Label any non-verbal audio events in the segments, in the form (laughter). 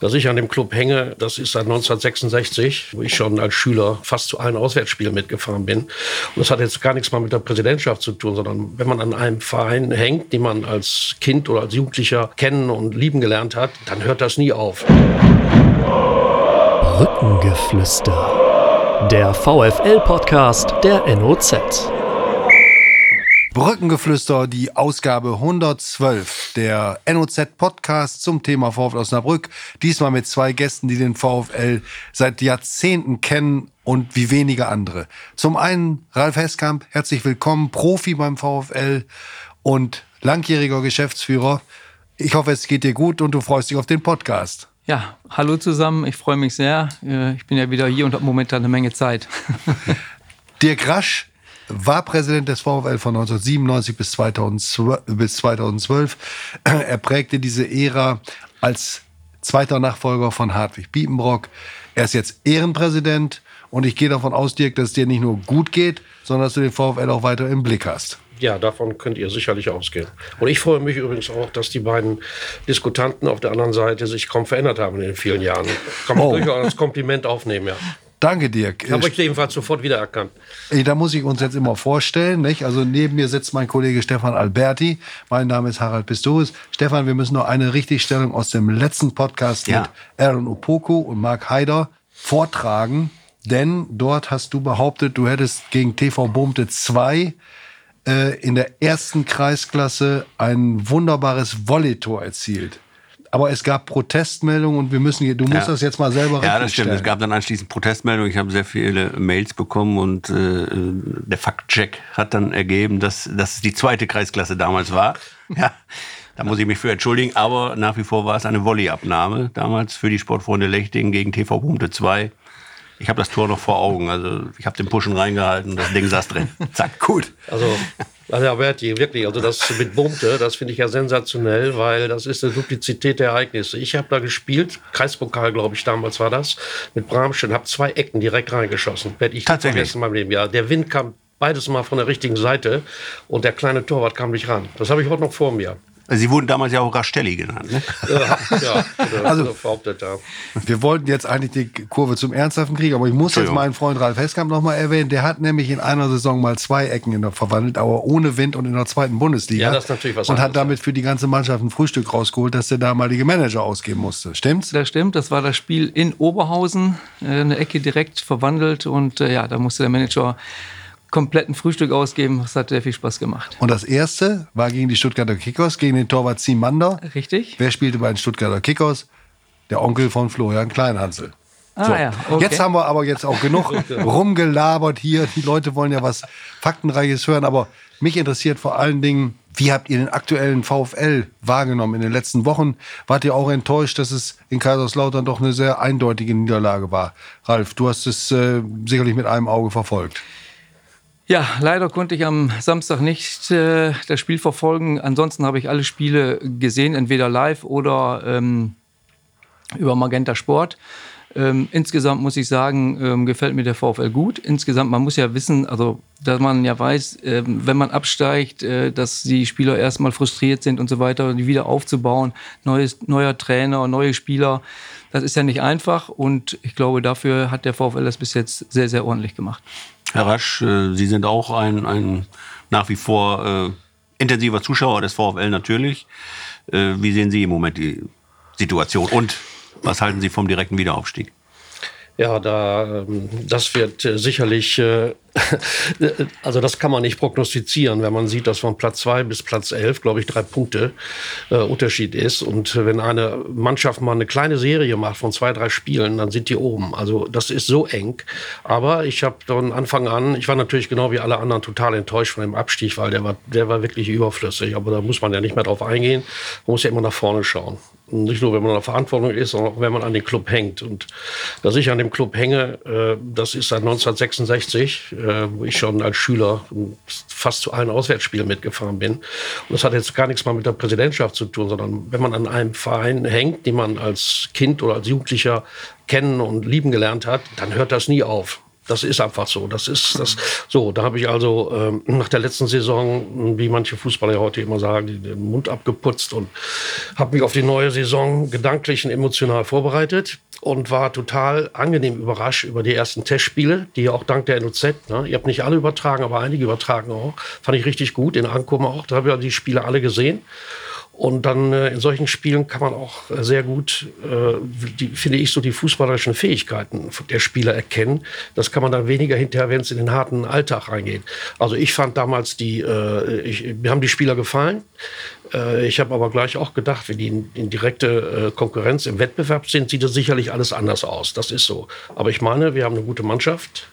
Dass ich an dem Club hänge, das ist seit 1966, wo ich schon als Schüler fast zu allen Auswärtsspielen mitgefahren bin. Und das hat jetzt gar nichts mal mit der Präsidentschaft zu tun, sondern wenn man an einem Verein hängt, den man als Kind oder als Jugendlicher kennen und lieben gelernt hat, dann hört das nie auf. Brückengeflüster. Der VFL-Podcast der NOZ. Brückengeflüster, die Ausgabe 112 der NOZ-Podcast zum Thema VfL Osnabrück. Diesmal mit zwei Gästen, die den VfL seit Jahrzehnten kennen und wie wenige andere. Zum einen Ralf Heskamp, herzlich willkommen, Profi beim VfL und langjähriger Geschäftsführer. Ich hoffe, es geht dir gut und du freust dich auf den Podcast. Ja, hallo zusammen, ich freue mich sehr. Äh, ich bin ja wieder hier und habe momentan eine Menge Zeit. (laughs) Dirk Rasch, war Präsident des VfL von 1997 bis 2012. Bis 2012. (clears throat) Er prägte diese Ära als zweiter Nachfolger von Hartwig Biepenbrock. Er ist jetzt Ehrenpräsident und ich gehe davon aus, Dirk, dass es dir nicht nur gut geht, sondern dass du den VfL auch weiter im Blick hast. Ja, davon könnt ihr sicherlich ausgehen. Und ich freue mich übrigens auch, dass die beiden Diskutanten auf der anderen Seite sich kaum verändert haben in den vielen Jahren. Kann man oh. durchaus als Kompliment aufnehmen, ja. Danke, Dirk. Habe ich jedenfalls sofort wiedererkannt. Da muss ich uns jetzt immer vorstellen. Nicht? Also neben mir sitzt mein Kollege Stefan Alberti. Mein Name ist Harald Pistorius. Stefan, wir müssen noch eine Richtigstellung aus dem letzten Podcast ja. mit Aaron Opoku und Mark Haider vortragen. Denn dort hast du behauptet, du hättest gegen TV Bohmte 2 äh, in der ersten Kreisklasse ein wunderbares Volleytor erzielt aber es gab Protestmeldungen und wir müssen hier, du musst ja. das jetzt mal selber Ja, das stimmt. Es gab dann anschließend Protestmeldungen. Ich habe sehr viele Mails bekommen und äh, der Faktcheck hat dann ergeben, dass, es die zweite Kreisklasse damals war. Ja. Da muss ich mich für entschuldigen, aber nach wie vor war es eine Volleyabnahme damals für die Sportfreunde Lechting gegen TV Punkte 2. Ich habe das Tor noch vor Augen. Also ich habe den Pushen reingehalten, das Ding saß drin. (laughs) Zack, gut. Also, also Berti, wirklich, also das mit Bumte, das finde ich ja sensationell, weil das ist eine Duplizität der Ereignisse. Ich habe da gespielt, Kreispokal, glaube ich, damals war das, mit Bramstein, habe zwei Ecken direkt reingeschossen. Werde ich Tatsächlich? vergessen in meinem Leben. Ja, der Wind kam beides mal von der richtigen Seite und der kleine Torwart kam nicht ran. Das habe ich heute noch vor mir. Sie wurden damals ja auch Rastelli genannt. Ne? Ja, ja (laughs) also, behauptet, ja. Wir wollten jetzt eigentlich die Kurve zum Ernsthaften kriegen, aber ich muss jetzt meinen Freund Ralf Heskamp noch mal erwähnen. Der hat nämlich in einer Saison mal zwei Ecken in der verwandelt, aber ohne Wind und in der zweiten Bundesliga. Ja, das ist natürlich was Und hat damit für die ganze Mannschaft ein Frühstück rausgeholt, dass der damalige Manager ausgeben musste. Stimmt's? Das stimmt. Das war das Spiel in Oberhausen. Äh, eine Ecke direkt verwandelt und äh, ja, da musste der Manager kompletten Frühstück ausgeben. Das hat sehr viel Spaß gemacht. Und das erste war gegen die Stuttgarter Kickers, gegen den Torwart Zimander. Richtig. Wer spielte bei den Stuttgarter Kickers? Der Onkel von Florian Kleinhansel. Ah, so. ja, okay. Jetzt haben wir aber jetzt auch genug (laughs) rumgelabert hier. Die Leute wollen ja was Faktenreiches hören. Aber mich interessiert vor allen Dingen, wie habt ihr den aktuellen VfL wahrgenommen in den letzten Wochen? Wart ihr auch enttäuscht, dass es in Kaiserslautern doch eine sehr eindeutige Niederlage war? Ralf, du hast es äh, sicherlich mit einem Auge verfolgt. Ja, leider konnte ich am Samstag nicht äh, das Spiel verfolgen. Ansonsten habe ich alle Spiele gesehen, entweder live oder ähm, über Magenta Sport. Ähm, insgesamt muss ich sagen, ähm, gefällt mir der VfL gut. Insgesamt, man muss ja wissen, also dass man ja weiß, äh, wenn man absteigt, äh, dass die Spieler erstmal frustriert sind und so weiter, die wieder aufzubauen, neues, neuer Trainer, neue Spieler. Das ist ja nicht einfach und ich glaube, dafür hat der VfL das bis jetzt sehr, sehr ordentlich gemacht. Herr Rasch, äh, Sie sind auch ein, ein nach wie vor äh, intensiver Zuschauer des VfL natürlich. Äh, wie sehen Sie im Moment die Situation und was halten Sie vom direkten Wiederaufstieg? Ja, da, ähm, das wird äh, sicherlich, äh, (laughs) also das kann man nicht prognostizieren, wenn man sieht, dass von Platz zwei bis Platz elf, glaube ich, drei Punkte äh, Unterschied ist. Und wenn eine Mannschaft mal eine kleine Serie macht von zwei, drei Spielen, dann sind die oben. Also das ist so eng. Aber ich habe von Anfang an, ich war natürlich genau wie alle anderen total enttäuscht von dem Abstieg, weil der war, der war wirklich überflüssig. Aber da muss man ja nicht mehr drauf eingehen. Man muss ja immer nach vorne schauen. Nicht nur, wenn man in der Verantwortung ist, sondern auch, wenn man an den Club hängt. Und dass ich an dem Club hänge, äh, das ist seit 1966, äh, wo ich schon als Schüler fast zu allen Auswärtsspielen mitgefahren bin. Und das hat jetzt gar nichts mal mit der Präsidentschaft zu tun, sondern wenn man an einem Verein hängt, den man als Kind oder als Jugendlicher kennen und lieben gelernt hat, dann hört das nie auf. Das ist einfach so. Das ist das. So, da habe ich also ähm, nach der letzten Saison, wie manche Fußballer heute immer sagen, den Mund abgeputzt und habe mich auf die neue Saison gedanklich und emotional vorbereitet und war total angenehm überrascht über die ersten Testspiele, die auch dank der NOZ, ne, ihr habt nicht alle übertragen, aber einige übertragen auch, fand ich richtig gut, in Ankommen auch, da habe ich die Spiele alle gesehen. Und dann äh, in solchen Spielen kann man auch äh, sehr gut, äh, die, finde ich, so die fußballerischen Fähigkeiten der Spieler erkennen. Das kann man dann weniger hinterher, wenn es in den harten Alltag reingeht. Also ich fand damals die, äh, ich, mir haben die Spieler gefallen. Äh, ich habe aber gleich auch gedacht, wenn die in, in direkte äh, Konkurrenz im Wettbewerb sind, sieht das sicherlich alles anders aus. Das ist so. Aber ich meine, wir haben eine gute Mannschaft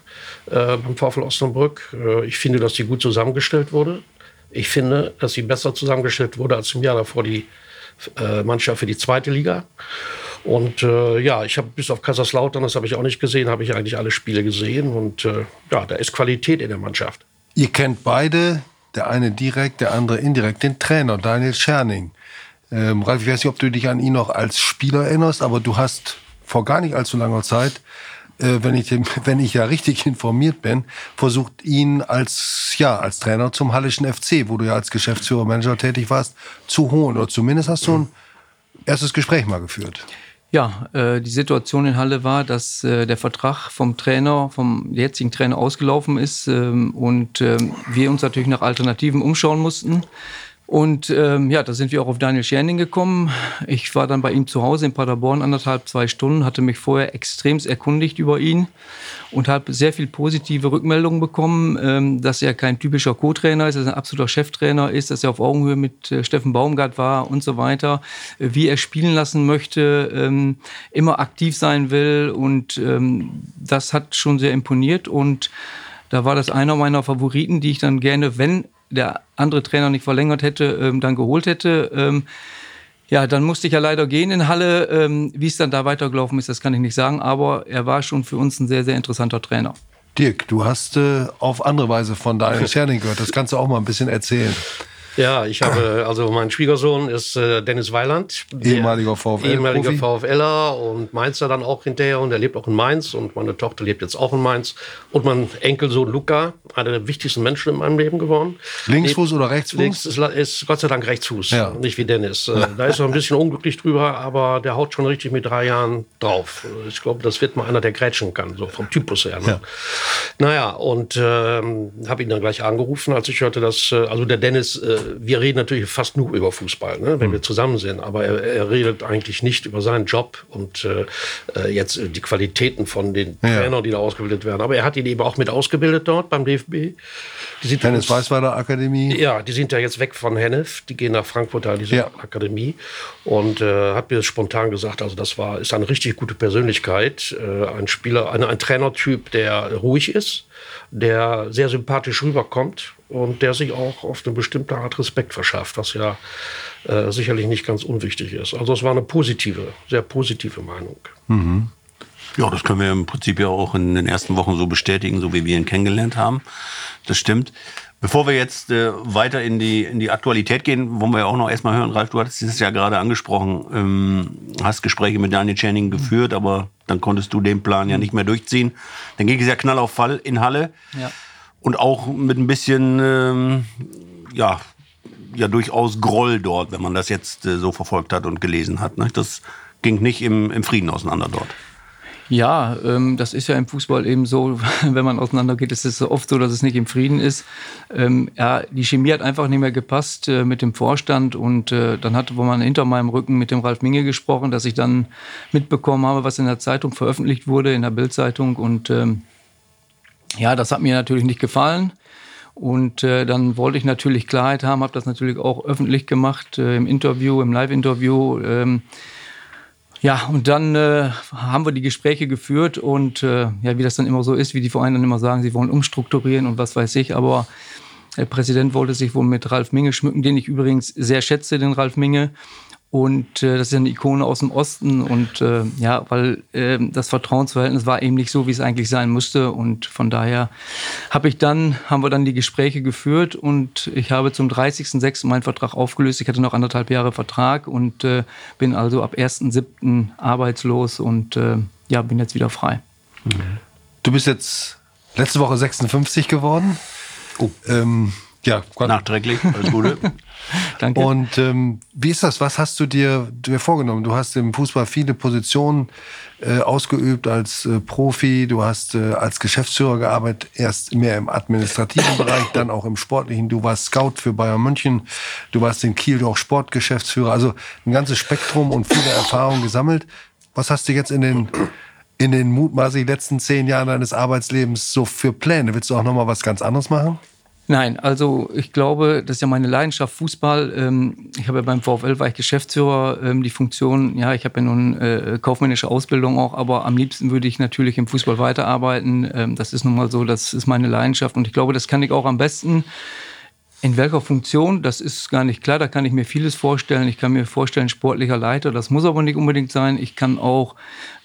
äh, beim VfL Osnabrück. Ich finde, dass die gut zusammengestellt wurde. Ich finde, dass sie besser zusammengestellt wurde als im Jahr davor die äh, Mannschaft für die zweite Liga. Und äh, ja, ich habe bis auf Kaiserslautern, das habe ich auch nicht gesehen, habe ich eigentlich alle Spiele gesehen. Und äh, ja, da ist Qualität in der Mannschaft. Ihr kennt beide, der eine direkt, der andere indirekt, den Trainer Daniel Scherning. Ähm, Ralf, ich weiß nicht, ob du dich an ihn noch als Spieler erinnerst, aber du hast vor gar nicht allzu langer Zeit äh, wenn, ich, (laughs) wenn ich ja richtig informiert bin, versucht ihn als, ja, als Trainer zum Hallischen FC, wo du ja als Geschäftsführer, Manager tätig warst, zu holen. Oder zumindest hast du ein erstes Gespräch mal geführt. Ja, äh, die Situation in Halle war, dass äh, der Vertrag vom Trainer, vom jetzigen Trainer ausgelaufen ist ähm, und ähm, wir uns natürlich nach Alternativen umschauen mussten. Und ähm, ja, da sind wir auch auf Daniel Scherning gekommen. Ich war dann bei ihm zu Hause in Paderborn anderthalb, zwei Stunden, hatte mich vorher extremst erkundigt über ihn und habe sehr viel positive Rückmeldungen bekommen, ähm, dass er kein typischer Co-Trainer ist, dass er ein absoluter Cheftrainer ist, dass er auf Augenhöhe mit äh, Steffen Baumgart war und so weiter, äh, wie er spielen lassen möchte, ähm, immer aktiv sein will und ähm, das hat schon sehr imponiert und da war das einer meiner Favoriten, die ich dann gerne, wenn der andere Trainer nicht verlängert hätte, ähm, dann geholt hätte. Ähm, ja, dann musste ich ja leider gehen in Halle. Ähm, Wie es dann da weitergelaufen ist, das kann ich nicht sagen, aber er war schon für uns ein sehr, sehr interessanter Trainer. Dirk, du hast äh, auf andere Weise von Daniel (laughs) Scherning gehört. Das kannst du auch mal ein bisschen erzählen. Ja, ich habe, also mein Schwiegersohn ist äh, Dennis Weiland. Ehemaliger VfL. Ehemaliger VfLer und Mainzer dann auch hinterher und er lebt auch in Mainz und meine Tochter lebt jetzt auch in Mainz. Und mein Enkelsohn Luca, einer der wichtigsten Menschen in meinem Leben geworden. Linksfuß oder Rechtsfuß? Links ist, ist Gott sei Dank Rechtsfuß, ja. nicht wie Dennis. Äh, (laughs) da ist er ein bisschen unglücklich drüber, aber der haut schon richtig mit drei Jahren drauf. Ich glaube, das wird mal einer, der grätschen kann, so vom Typus her. Ne? Ja. Naja, und ähm, habe ihn dann gleich angerufen, als ich hörte, dass, äh, also der Dennis äh, wir reden natürlich fast nur über Fußball, ne, wenn mhm. wir zusammen sind, aber er, er, redet eigentlich nicht über seinen Job und äh, äh jetzt die Qualitäten von den ja. Trainern, die da ausgebildet werden. Aber er hat ihn eben auch mit ausgebildet dort beim DFB. Die sind Hennes Weißweiler Akademie. Ja, die sind ja jetzt weg von Hennef, die gehen nach Frankfurt an diese ja. Akademie und äh, hat mir spontan gesagt, also das war ist eine richtig gute Persönlichkeit, äh, ein Spieler, eine, ein Trainertyp, der ruhig ist, der sehr sympathisch rüberkommt und der sich auch auf eine bestimmte Art Respekt verschafft, was ja äh, sicherlich nicht ganz unwichtig ist. Also es war eine positive, sehr positive Meinung. Mhm. Ja, das können wir im Prinzip ja auch in den ersten Wochen so bestätigen, so wie wir ihn kennengelernt haben. Das stimmt. Bevor wir jetzt äh, weiter in die, in die Aktualität gehen, wollen wir ja auch noch erstmal hören, Ralf, du hattest es ja gerade angesprochen, ähm, hast Gespräche mit Daniel Channing geführt, aber dann konntest du den Plan ja nicht mehr durchziehen. Dann ging es ja knall auf Fall in Halle. Ja und auch mit ein bisschen, ähm, ja, ja, durchaus Groll dort, wenn man das jetzt äh, so verfolgt hat und gelesen hat. Ne? Das ging nicht im, im Frieden auseinander dort. Ja, ähm, das ist ja im Fußball eben so, (laughs) wenn man auseinandergeht, ist es so oft so, dass es nicht im Frieden ist. Ähm, ja, die Chemie hat einfach nicht mehr gepasst äh, mit dem Vorstand und äh, dann hatte man hinter meinem Rücken mit dem Ralf Minge gesprochen, dass ich dann mitbekommen habe, was in der Zeitung veröffentlicht wurde, in der Bildzeitung und ähm, ja, das hat mir natürlich nicht gefallen. Und äh, dann wollte ich natürlich Klarheit haben, habe das natürlich auch öffentlich gemacht äh, im Interview, im Live-Interview. Ähm, ja, und dann äh, haben wir die Gespräche geführt und äh, ja, wie das dann immer so ist, wie die Vereine dann immer sagen, sie wollen umstrukturieren und was weiß ich. Aber der Präsident wollte sich wohl mit Ralf Minge schmücken, den ich übrigens sehr schätze, den Ralf Minge. Und äh, das ist eine Ikone aus dem Osten. Und äh, ja, weil äh, das Vertrauensverhältnis war eben nicht so, wie es eigentlich sein musste. Und von daher habe ich dann, haben wir dann die Gespräche geführt und ich habe zum 30.06. meinen Vertrag aufgelöst. Ich hatte noch anderthalb Jahre Vertrag und äh, bin also ab 1.07. arbeitslos und äh, ja, bin jetzt wieder frei. Du bist jetzt Letzte Woche 56 geworden. Oh. Ähm, ja, Gott. nachträglich. Alles Gute. (laughs) Danke. Und ähm, wie ist das? Was hast du dir, dir vorgenommen? Du hast im Fußball viele Positionen äh, ausgeübt als äh, Profi. Du hast äh, als Geschäftsführer gearbeitet, erst mehr im administrativen (coughs) Bereich, dann auch im sportlichen. Du warst Scout für Bayern München. Du warst in Kiel auch Sportgeschäftsführer. Also ein ganzes Spektrum und viele (coughs) Erfahrungen gesammelt. Was hast du jetzt in den in den mutmaßlich letzten zehn Jahren deines Arbeitslebens so für Pläne? Willst du auch noch mal was ganz anderes machen? Nein, also ich glaube, das ist ja meine Leidenschaft Fußball. Ähm, ich habe ja beim VfL war ich Geschäftsführer, ähm, die Funktion, ja, ich habe ja nun äh, kaufmännische Ausbildung auch, aber am liebsten würde ich natürlich im Fußball weiterarbeiten. Ähm, das ist nun mal so, das ist meine Leidenschaft und ich glaube, das kann ich auch am besten in welcher Funktion, das ist gar nicht klar, da kann ich mir vieles vorstellen. Ich kann mir vorstellen, sportlicher Leiter, das muss aber nicht unbedingt sein. Ich kann auch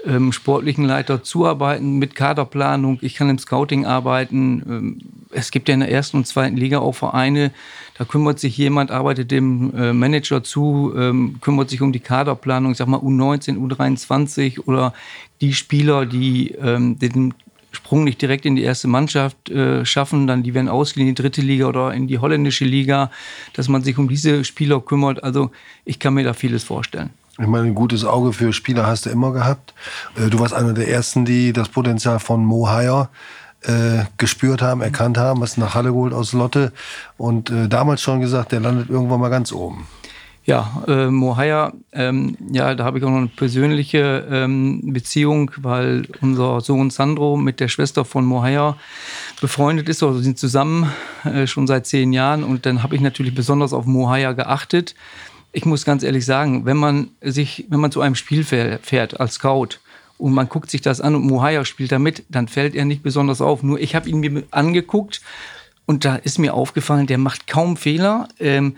ähm, sportlichen Leiter zuarbeiten mit Kaderplanung, ich kann im Scouting arbeiten. Ähm, es gibt ja in der ersten und zweiten Liga auch Vereine, da kümmert sich jemand, arbeitet dem äh, Manager zu, ähm, kümmert sich um die Kaderplanung, ich sag mal U19, U23 oder die Spieler, die ähm, den Sprung nicht direkt in die erste Mannschaft äh, schaffen, dann die werden ausgeliehen in die dritte Liga oder in die holländische Liga, dass man sich um diese Spieler kümmert. Also ich kann mir da vieles vorstellen. Ich meine, ein gutes Auge für Spieler hast du immer gehabt. Äh, du warst einer der ersten, die das Potenzial von Mo Hayer äh, gespürt haben, erkannt haben, was nach Halle geholt aus Lotte und äh, damals schon gesagt, der landet irgendwann mal ganz oben. Ja, äh, Mohaya, ähm, ja, da habe ich auch noch eine persönliche ähm, Beziehung, weil unser Sohn Sandro mit der Schwester von Mohaya befreundet ist, also sind zusammen äh, schon seit zehn Jahren und dann habe ich natürlich besonders auf Mohaya geachtet. Ich muss ganz ehrlich sagen, wenn man sich, wenn man zu einem Spiel fährt als Scout und man guckt sich das an und Mohaya spielt da mit, dann fällt er nicht besonders auf. Nur ich habe ihn mir angeguckt und da ist mir aufgefallen, der macht kaum Fehler. Ähm,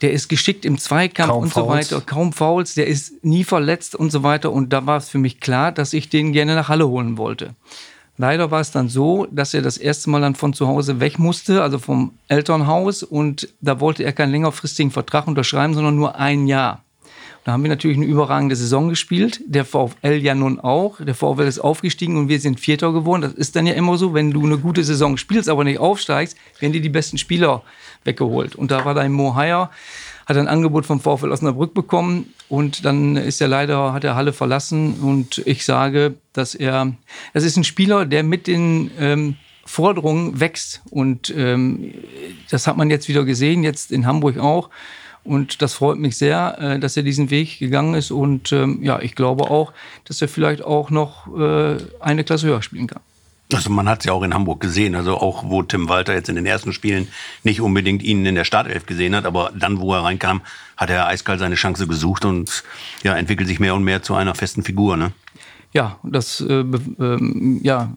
der ist geschickt im Zweikampf kaum und so Fouls. weiter, kaum Fouls, der ist nie verletzt und so weiter. Und da war es für mich klar, dass ich den gerne nach Halle holen wollte. Leider war es dann so, dass er das erste Mal dann von zu Hause weg musste, also vom Elternhaus. Und da wollte er keinen längerfristigen Vertrag unterschreiben, sondern nur ein Jahr. Da haben wir natürlich eine überragende Saison gespielt. Der VfL ja nun auch. Der VfL ist aufgestiegen und wir sind Vierter geworden. Das ist dann ja immer so, wenn du eine gute Saison spielst, aber nicht aufsteigst, werden dir die besten Spieler weggeholt. Und da war dein Mo Haier, hat ein Angebot vom VfL Osnabrück bekommen und dann ist er leider, hat er Halle verlassen und ich sage, dass er, das ist ein Spieler, der mit den ähm, Forderungen wächst und ähm, das hat man jetzt wieder gesehen, jetzt in Hamburg auch. Und das freut mich sehr, äh, dass er diesen Weg gegangen ist. Und ähm, ja, ich glaube auch, dass er vielleicht auch noch äh, eine Klasse höher spielen kann. Also man hat es ja auch in Hamburg gesehen, also auch wo Tim Walter jetzt in den ersten Spielen nicht unbedingt ihn in der Startelf gesehen hat, aber dann, wo er reinkam, hat er eiskalt seine Chance gesucht und ja, entwickelt sich mehr und mehr zu einer festen Figur. Ne? Ja, das äh, ähm, ja,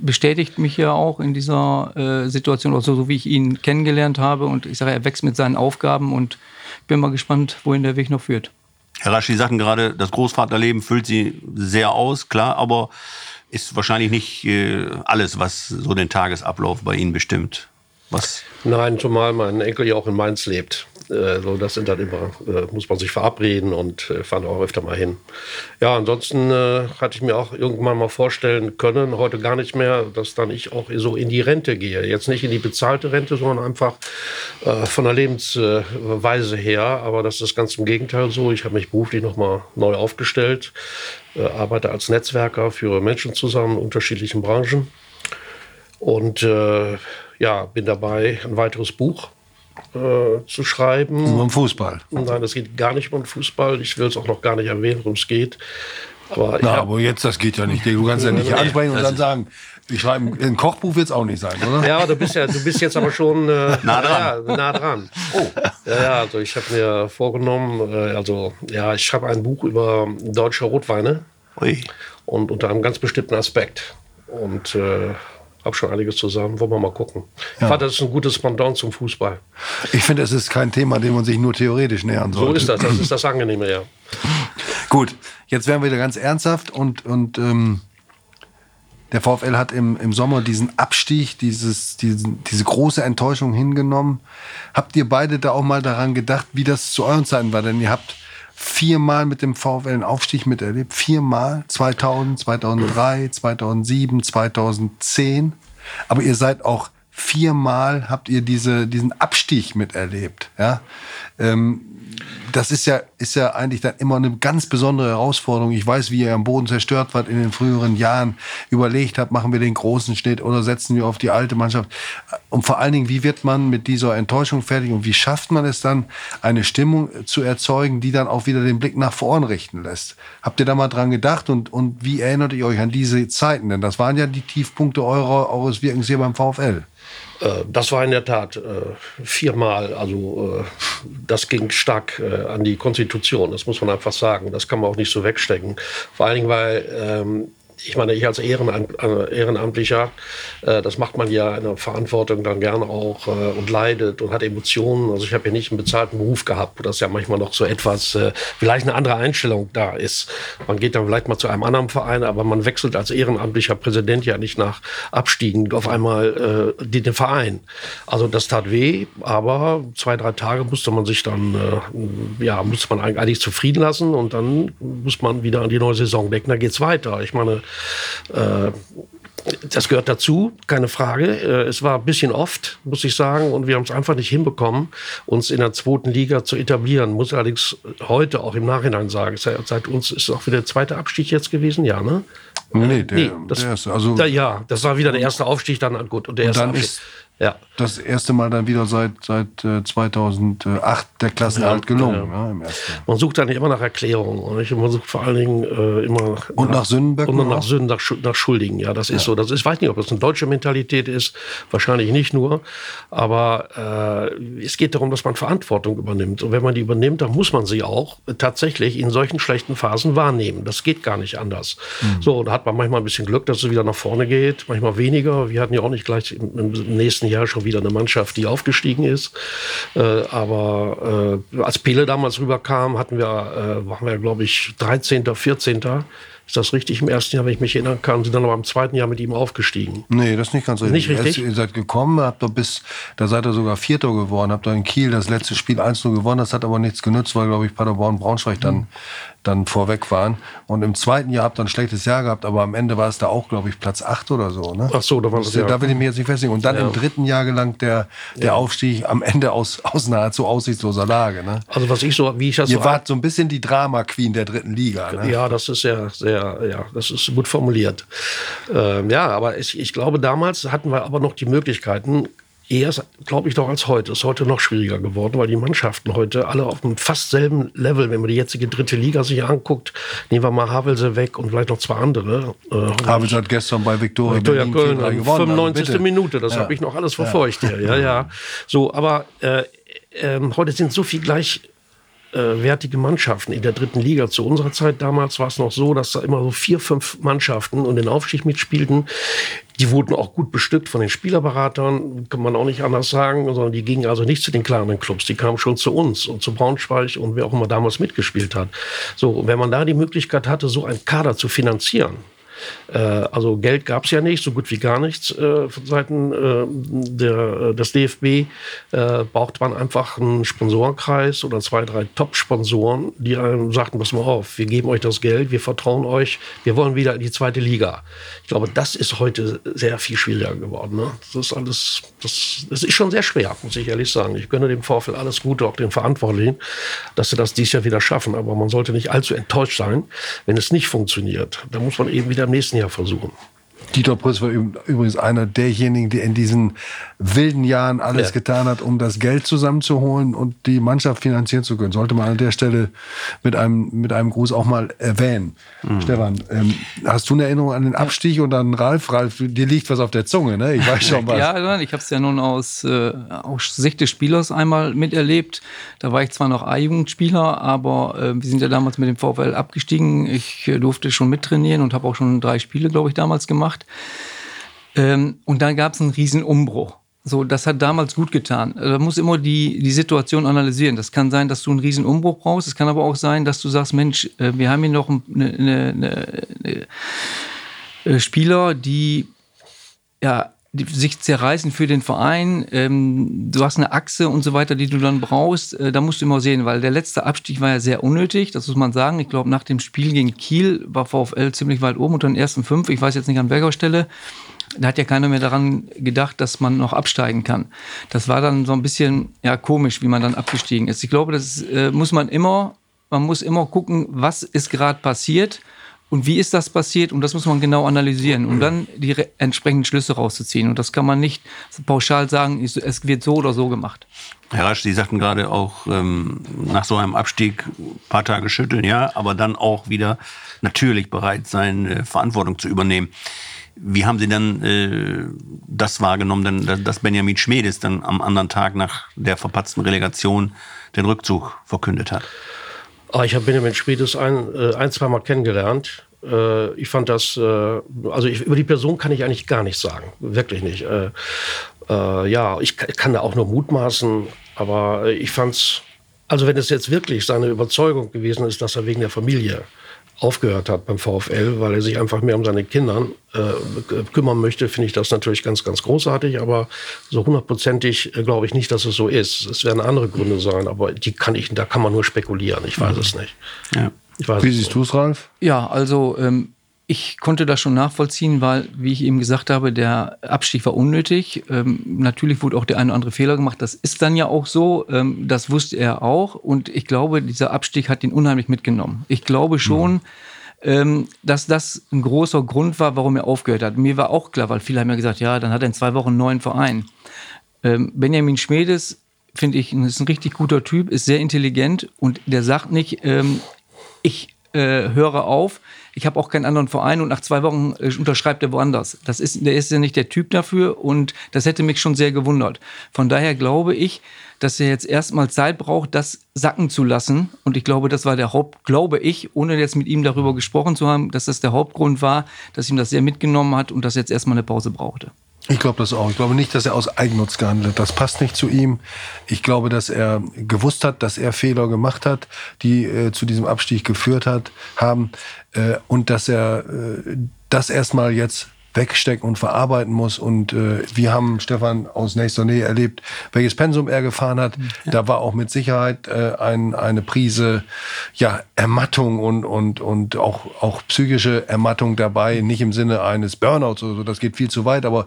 bestätigt mich ja auch in dieser äh, Situation, also so wie ich ihn kennengelernt habe. Und ich sage, er wächst mit seinen Aufgaben und bin mal gespannt, wohin der Weg noch führt. Herr Rasch, Sie sagten gerade, das Großvaterleben füllt Sie sehr aus, klar, aber ist wahrscheinlich nicht äh, alles, was so den Tagesablauf bei Ihnen bestimmt. Was? Nein, zumal mein Enkel ja auch in Mainz lebt. So, das sind dann immer, äh, muss man sich verabreden und äh, fahren auch öfter mal hin. Ja, ansonsten äh, hatte ich mir auch irgendwann mal vorstellen können, heute gar nicht mehr, dass dann ich auch so in die Rente gehe. Jetzt nicht in die bezahlte Rente, sondern einfach von der Lebensweise her. Aber das ist ganz im Gegenteil so. Ich habe mich beruflich nochmal neu aufgestellt, arbeite als Netzwerker für Menschen zusammen in unterschiedlichen Branchen. Und ja, bin dabei, ein weiteres Buch äh, zu schreiben. Nur um Fußball. Nein, es geht gar nicht um Fußball. Ich will es auch noch gar nicht erwähnen, worum es geht. Aber, Na, hab, aber jetzt, das geht ja nicht. Du kannst ja nicht ansprechen und dann sagen, ich schreibe ein Kochbuch wird es auch nicht sein, oder? Ja, du bist ja, du bist jetzt aber schon äh, nah dran. Ja, nah dran. Oh. Ja, ja, also ich habe mir vorgenommen, äh, also ja, ich schreibe ein Buch über deutsche Rotweine Ui. und unter einem ganz bestimmten Aspekt. Und äh, habe schon einiges zusammen. Wollen wir mal gucken. Ja. Ich fand, das ist ein gutes Pendant zum Fußball. Ich finde, es ist kein Thema, dem man sich nur theoretisch nähern sollte. So ist das. Das ist das (laughs) Angenehme, ja. Gut, jetzt werden wir wieder ganz ernsthaft und, und ähm, der VfL hat im, im Sommer diesen Abstieg, dieses, diesen, diese große Enttäuschung hingenommen. Habt ihr beide da auch mal daran gedacht, wie das zu euren Zeiten war? Denn ihr habt viermal mit dem VfL einen Aufstieg miterlebt. Viermal. 2000, 2003, 2007, 2010. Aber ihr seid auch viermal habt ihr diese, diesen Abstieg miterlebt. Ja? Ähm, das ist ja, ist ja eigentlich dann immer eine ganz besondere Herausforderung. Ich weiß, wie ihr am Boden zerstört wart in den früheren Jahren, überlegt habt, machen wir den großen Schnitt oder setzen wir auf die alte Mannschaft. Und vor allen Dingen, wie wird man mit dieser Enttäuschung fertig und wie schafft man es dann, eine Stimmung zu erzeugen, die dann auch wieder den Blick nach vorn richten lässt? Habt ihr da mal dran gedacht und, und wie erinnert ihr euch an diese Zeiten? Denn das waren ja die Tiefpunkte eurer, eures Wirkens hier beim VfL. Äh, das war in der Tat äh, viermal. Also äh, das ging stark an die Konstitution. Das muss man einfach sagen. Das kann man auch nicht so wegstecken. Vor allen Dingen, weil ähm, ich meine, ich als Ehrenamtlicher, äh, das macht man ja in der Verantwortung dann gerne auch äh, und leidet und hat Emotionen. Also ich habe ja nicht einen bezahlten Beruf gehabt, wo das ja manchmal noch so etwas, äh, vielleicht eine andere Einstellung da ist. Man geht dann vielleicht mal zu einem anderen Verein, aber man wechselt als ehrenamtlicher Präsident ja nicht nach Abstiegen auf einmal äh, den Verein. Also das tat weh, aber zwei, drei Tage musste man sich dann, äh, ja, musste man eigentlich zufrieden lassen und dann muss man wieder an die neue Saison denken, da geht's weiter. Ich meine, äh, das gehört dazu, keine Frage. Äh, es war ein bisschen oft, muss ich sagen, und wir haben es einfach nicht hinbekommen, uns in der zweiten Liga zu etablieren. Muss allerdings heute auch im Nachhinein sagen, seit uns ist auch wieder der zweite Abstieg jetzt gewesen, ja, ne? Nee, der, nee, das, der erste. Also, da, ja, das war wieder der erste Aufstieg, dann gut. Und der erste dann Abstieg. ist ja. das erste Mal dann wieder seit, seit äh, 2008 der Klassenerhalt Ja, gelungen. ja. Ja, im ersten. Man sucht dann immer nach Erklärungen. Und ich man sucht vor allen Dingen äh, immer Und nach Sündenböcken Und nach? Sünden, nach, nach Schuldigen. Ja, das ist so. Das ist, ich weiß nicht, ob das eine deutsche Mentalität ist. Wahrscheinlich nicht nur. Aber äh, es geht darum, dass man Verantwortung übernimmt. Und wenn man die übernimmt, dann muss man sie auch tatsächlich in solchen schlechten Phasen wahrnehmen. Das geht gar nicht anders. Hm. So, da hat man manchmal ein bisschen Glück, dass es wieder nach vorne geht. Manchmal weniger. Wir hatten ja auch nicht gleich im, im nächsten Jahr schon wieder eine Mannschaft, die aufgestiegen ist. Äh, aber äh, als Pele damals rüberkam, hatten wir, äh, waren wir, glaube ich, 13., 14. Ist das richtig? Im ersten Jahr, wenn ich mich erinnern kann, sind dann aber im zweiten Jahr mit ihm aufgestiegen. Nee, das ist nicht ganz richtig. Nicht richtig? Ihr seid gekommen, habt doch bis, da seid ihr sogar Vierter geworden, habt ihr in Kiel das letzte Spiel 1-0 gewonnen, das hat aber nichts genützt, weil, glaube ich, Paderborn Braunschweig Mhm. dann, dann vorweg waren. Und im zweiten Jahr habt ihr ein schlechtes Jahr gehabt, aber am Ende war es da auch, glaube ich, Platz 8 oder so. Ne? Ach so, da war das ja. Da will ich mich jetzt nicht festlegen. Und dann im dritten Jahr gelangt der, der Aufstieg am Ende aus, aus nahezu aussichtsloser Lage. Ne? Also was ich so, wie ich das Ihr so wart so ein bisschen die Drama-Queen der dritten Liga. Ne? Ja, das ist sehr, sehr, ja, das ist gut formuliert. Ähm, ja, aber ich, ich glaube, damals hatten wir aber noch die Möglichkeiten, eher, glaube ich, doch als heute. Ist heute noch schwieriger geworden, weil die Mannschaften heute alle auf einem fast selben Level, wenn man die jetzige dritte Liga sich anguckt, nehmen wir mal Havelse weg und vielleicht noch zwei andere. Äh, Havels hat gestern bei Viktoria, Köln, 4-3 am gewonnen. 95. Also bitte. Minute, das Ja. habe ich noch alles verfolgt. Ja, ja, ja. So, aber äh, ähm, heute sind so viel gleich wertige Mannschaften in der dritten Liga. Zu unserer Zeit damals war es noch so, dass da immer so vier, fünf Mannschaften und den Aufstieg mitspielten. Die wurden auch gut bestückt von den Spielerberatern, kann man auch nicht anders sagen, sondern die gingen also nicht zu den kleineren Clubs, die kamen schon zu uns und zu Braunschweig und wer auch immer damals mitgespielt hat. So, wenn man da die Möglichkeit hatte, so einen Kader zu finanzieren, also Geld gab es ja nicht, so gut wie gar nichts äh, von Seiten äh, der, äh, des DFB. Äh, braucht man einfach einen Sponsorenkreis oder zwei, drei Top-Sponsoren, die einem sagten, pass mal auf, wir geben euch das Geld, wir vertrauen euch, wir wollen wieder in die zweite Liga. Ich glaube, das ist heute sehr viel schwieriger geworden. Ne? Das ist alles, das, das ist schon sehr schwer, muss ich ehrlich sagen. Ich gönne dem Vorfeld alles Gute, auch den Verantwortlichen, dass sie das dieses Jahr wieder schaffen. Aber man sollte nicht allzu enttäuscht sein, wenn es nicht funktioniert. Da muss man eben wieder nächsten Jahr versuchen. Dieter Prüß war üb- übrigens einer derjenigen, der in diesen wilden Jahren alles Ja. getan hat, um das Geld zusammenzuholen und die Mannschaft finanzieren zu können. Sollte man an der Stelle mit einem, mit einem Gruß auch mal erwähnen. Mhm. Stefan, ähm, hast du eine Erinnerung an den Abstieg und an Ralf? Ralf, dir liegt was auf der Zunge, ne? Ich weiß schon (laughs) was. Ja, nein, ich habe es ja nun aus, äh, aus Sicht des Spielers einmal miterlebt. Da war ich zwar noch A-Jugendspieler, aber äh, wir sind ja damals mit dem VfL abgestiegen. Ich äh, durfte schon mittrainieren und habe auch schon drei Spiele, glaube ich, damals gemacht. Ähm, und dann gab es einen riesen Umbruch. So, das hat damals gut getan. Da muss immer die, die Situation analysieren. Das kann sein, dass du einen riesen Umbruch brauchst. Es kann aber auch sein, dass du sagst, Mensch, äh, wir haben hier noch eine, eine, eine, eine äh, Spieler, die ja, sich zerreißen für den Verein. Ähm, du hast eine Achse und so weiter, die du dann brauchst. Äh, da musst du immer sehen, weil der letzte Abstieg war ja sehr unnötig, das muss man sagen. Ich glaube, nach dem Spiel gegen Kiel war VfL ziemlich weit oben unter den ersten fünf. Ich weiß jetzt nicht an welcher Stelle. da hat ja keiner mehr daran gedacht, dass man noch absteigen kann. Das war dann so ein bisschen ja, komisch, wie man dann abgestiegen ist. Ich glaube, das äh, muss man immer, man muss immer gucken, was ist gerade passiert und wie ist das passiert? Und das muss man genau analysieren, um dann die entsprechenden Schlüsse rauszuziehen. Und das kann man nicht pauschal sagen, es wird so oder so gemacht. Herr Rasch, Sie sagten gerade auch, ähm, nach so einem Abstieg ein paar Tage schütteln, ja, aber dann auch wieder natürlich bereit sein, äh, Verantwortung zu übernehmen. Wie haben Sie dann äh, das wahrgenommen, denn, dass Benjamin Schmedes dann am anderen Tag nach der verpatzten Relegation den Rückzug verkündet hat? Ah, ich habe Benjamin Schmiedes ein, äh, ein zwei Mal kennengelernt. Äh, ich fand das, äh, also ich, über die Person kann ich eigentlich gar nichts sagen. Wirklich nicht. Äh, äh, ja, ich kann da auch nur mutmaßen, aber ich fand's, also wenn es jetzt wirklich seine Überzeugung gewesen ist, dass er wegen der Familie aufgehört hat beim VfL, weil er sich einfach mehr um seine Kinder äh, kümmern möchte, finde ich das natürlich ganz, ganz großartig. Aber so hundertprozentig äh, glaube ich nicht, dass es so ist. Es werden andere Gründe sein, aber die kann ich, da kann man nur spekulieren. Ich weiß mhm. es nicht. Ja. Wie siehst du es, Ralf? Ja, also ähm, ich konnte das schon nachvollziehen, weil, wie ich eben gesagt habe, der Abstieg war unnötig. Ähm, natürlich wurde auch der eine oder andere Fehler gemacht. Das ist dann ja auch so. Ähm, das wusste er auch. Und ich glaube, dieser Abstieg hat ihn unheimlich mitgenommen. Ich glaube schon, mhm. ähm, dass das ein großer Grund war, warum er aufgehört hat. Mir war auch klar, weil viele haben ja gesagt, ja, dann hat er in zwei Wochen einen neuen Verein. Ähm, Benjamin Schmedes, finde ich, ist ein richtig guter Typ, ist sehr intelligent und der sagt nicht, ähm, ich äh, höre auf, ich habe auch keinen anderen Verein und nach zwei Wochen äh, unterschreibt er woanders. Das ist, der ist ja nicht der Typ dafür und das hätte mich schon sehr gewundert. Von daher glaube ich, dass er jetzt erstmal Zeit braucht, das sacken zu lassen. Und ich glaube, das war der Haupt, glaube ich, ohne jetzt mit ihm darüber gesprochen zu haben, dass das der Hauptgrund war, dass ihm das sehr mitgenommen hat und dass er jetzt erstmal eine Pause brauchte. Ich glaube das auch. Ich glaube nicht, dass er aus Eigennutz gehandelt hat. Das passt nicht zu ihm. Ich glaube, dass er gewusst hat, dass er Fehler gemacht hat, die äh, zu diesem Abstieg geführt hat, haben. Äh, und dass er äh, das erstmal jetzt wegstecken und verarbeiten muss. Und äh, wir haben Stefan aus nächster Nähe erlebt, welches Pensum er gefahren hat. Ja. Da war auch mit Sicherheit äh, ein, eine Prise ja, Ermattung und, und, und auch, auch psychische Ermattung dabei. Nicht im Sinne eines Burnouts oder so, das geht viel zu weit, aber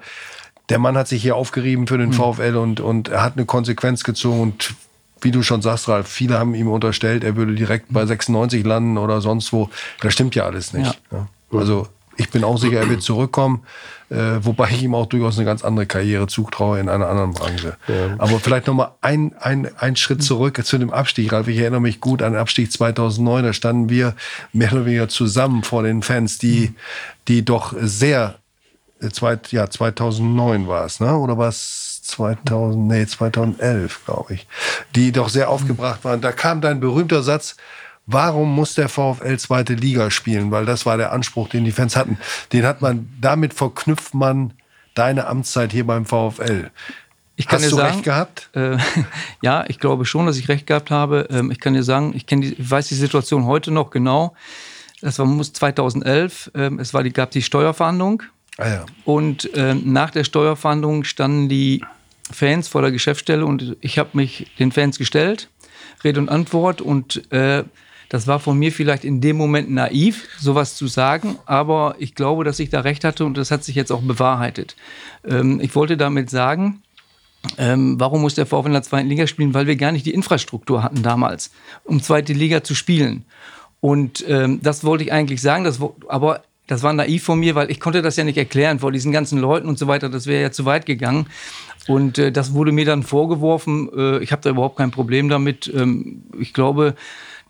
der Mann hat sich hier aufgerieben für den mhm. VfL und, und er hat eine Konsequenz gezogen und wie du schon sagst, Ralf, viele haben ihm unterstellt, er würde direkt bei 96 landen oder sonst wo. Das stimmt ja alles nicht. Ja. Ja. Also ich bin auch sicher, er wird zurückkommen, äh, wobei ich ihm auch durchaus eine ganz andere Karriere zutraue in einer anderen Branche. Ja. Aber vielleicht noch mal ein, ein, ein Schritt zurück zu dem Abstieg, Ralf. Ich erinnere mich gut an den Abstieg 2009. Da standen wir mehr oder weniger zusammen vor den Fans, die, die doch sehr, äh, zweit, ja, 2009 war es, ne? oder war es 2000, nee, 2011, glaube ich, die doch sehr aufgebracht waren. Da kam dein berühmter Satz, warum muss der VfL zweite Liga spielen? Weil das war der Anspruch, den die Fans hatten. Den hat man, damit verknüpft man deine Amtszeit hier beim VfL. Ich kann Hast dir du sagen, recht gehabt? Äh, (laughs) ja, ich glaube schon, dass ich recht gehabt habe. Ähm, ich kann dir sagen, ich, die, ich weiß die Situation heute noch genau. Das war 2011. Ähm, es war die, gab die Steuerverhandlung. Ah ja. Und ähm, nach der Steuerverhandlung standen die Fans vor der Geschäftsstelle und ich habe mich den Fans gestellt, Rede und Antwort und äh, das war von mir vielleicht in dem Moment naiv, sowas zu sagen, aber ich glaube, dass ich da recht hatte und das hat sich jetzt auch bewahrheitet. Ähm, ich wollte damit sagen, ähm, warum muss der VfL in der zweiten Liga spielen? Weil wir gar nicht die Infrastruktur hatten damals, um zweite Liga zu spielen. Und ähm, das wollte ich eigentlich sagen, das, aber das war naiv von mir, weil ich konnte das ja nicht erklären vor diesen ganzen Leuten und so weiter. Das wäre ja zu weit gegangen. Und äh, das wurde mir dann vorgeworfen. Äh, ich habe da überhaupt kein Problem damit. Ähm, ich glaube,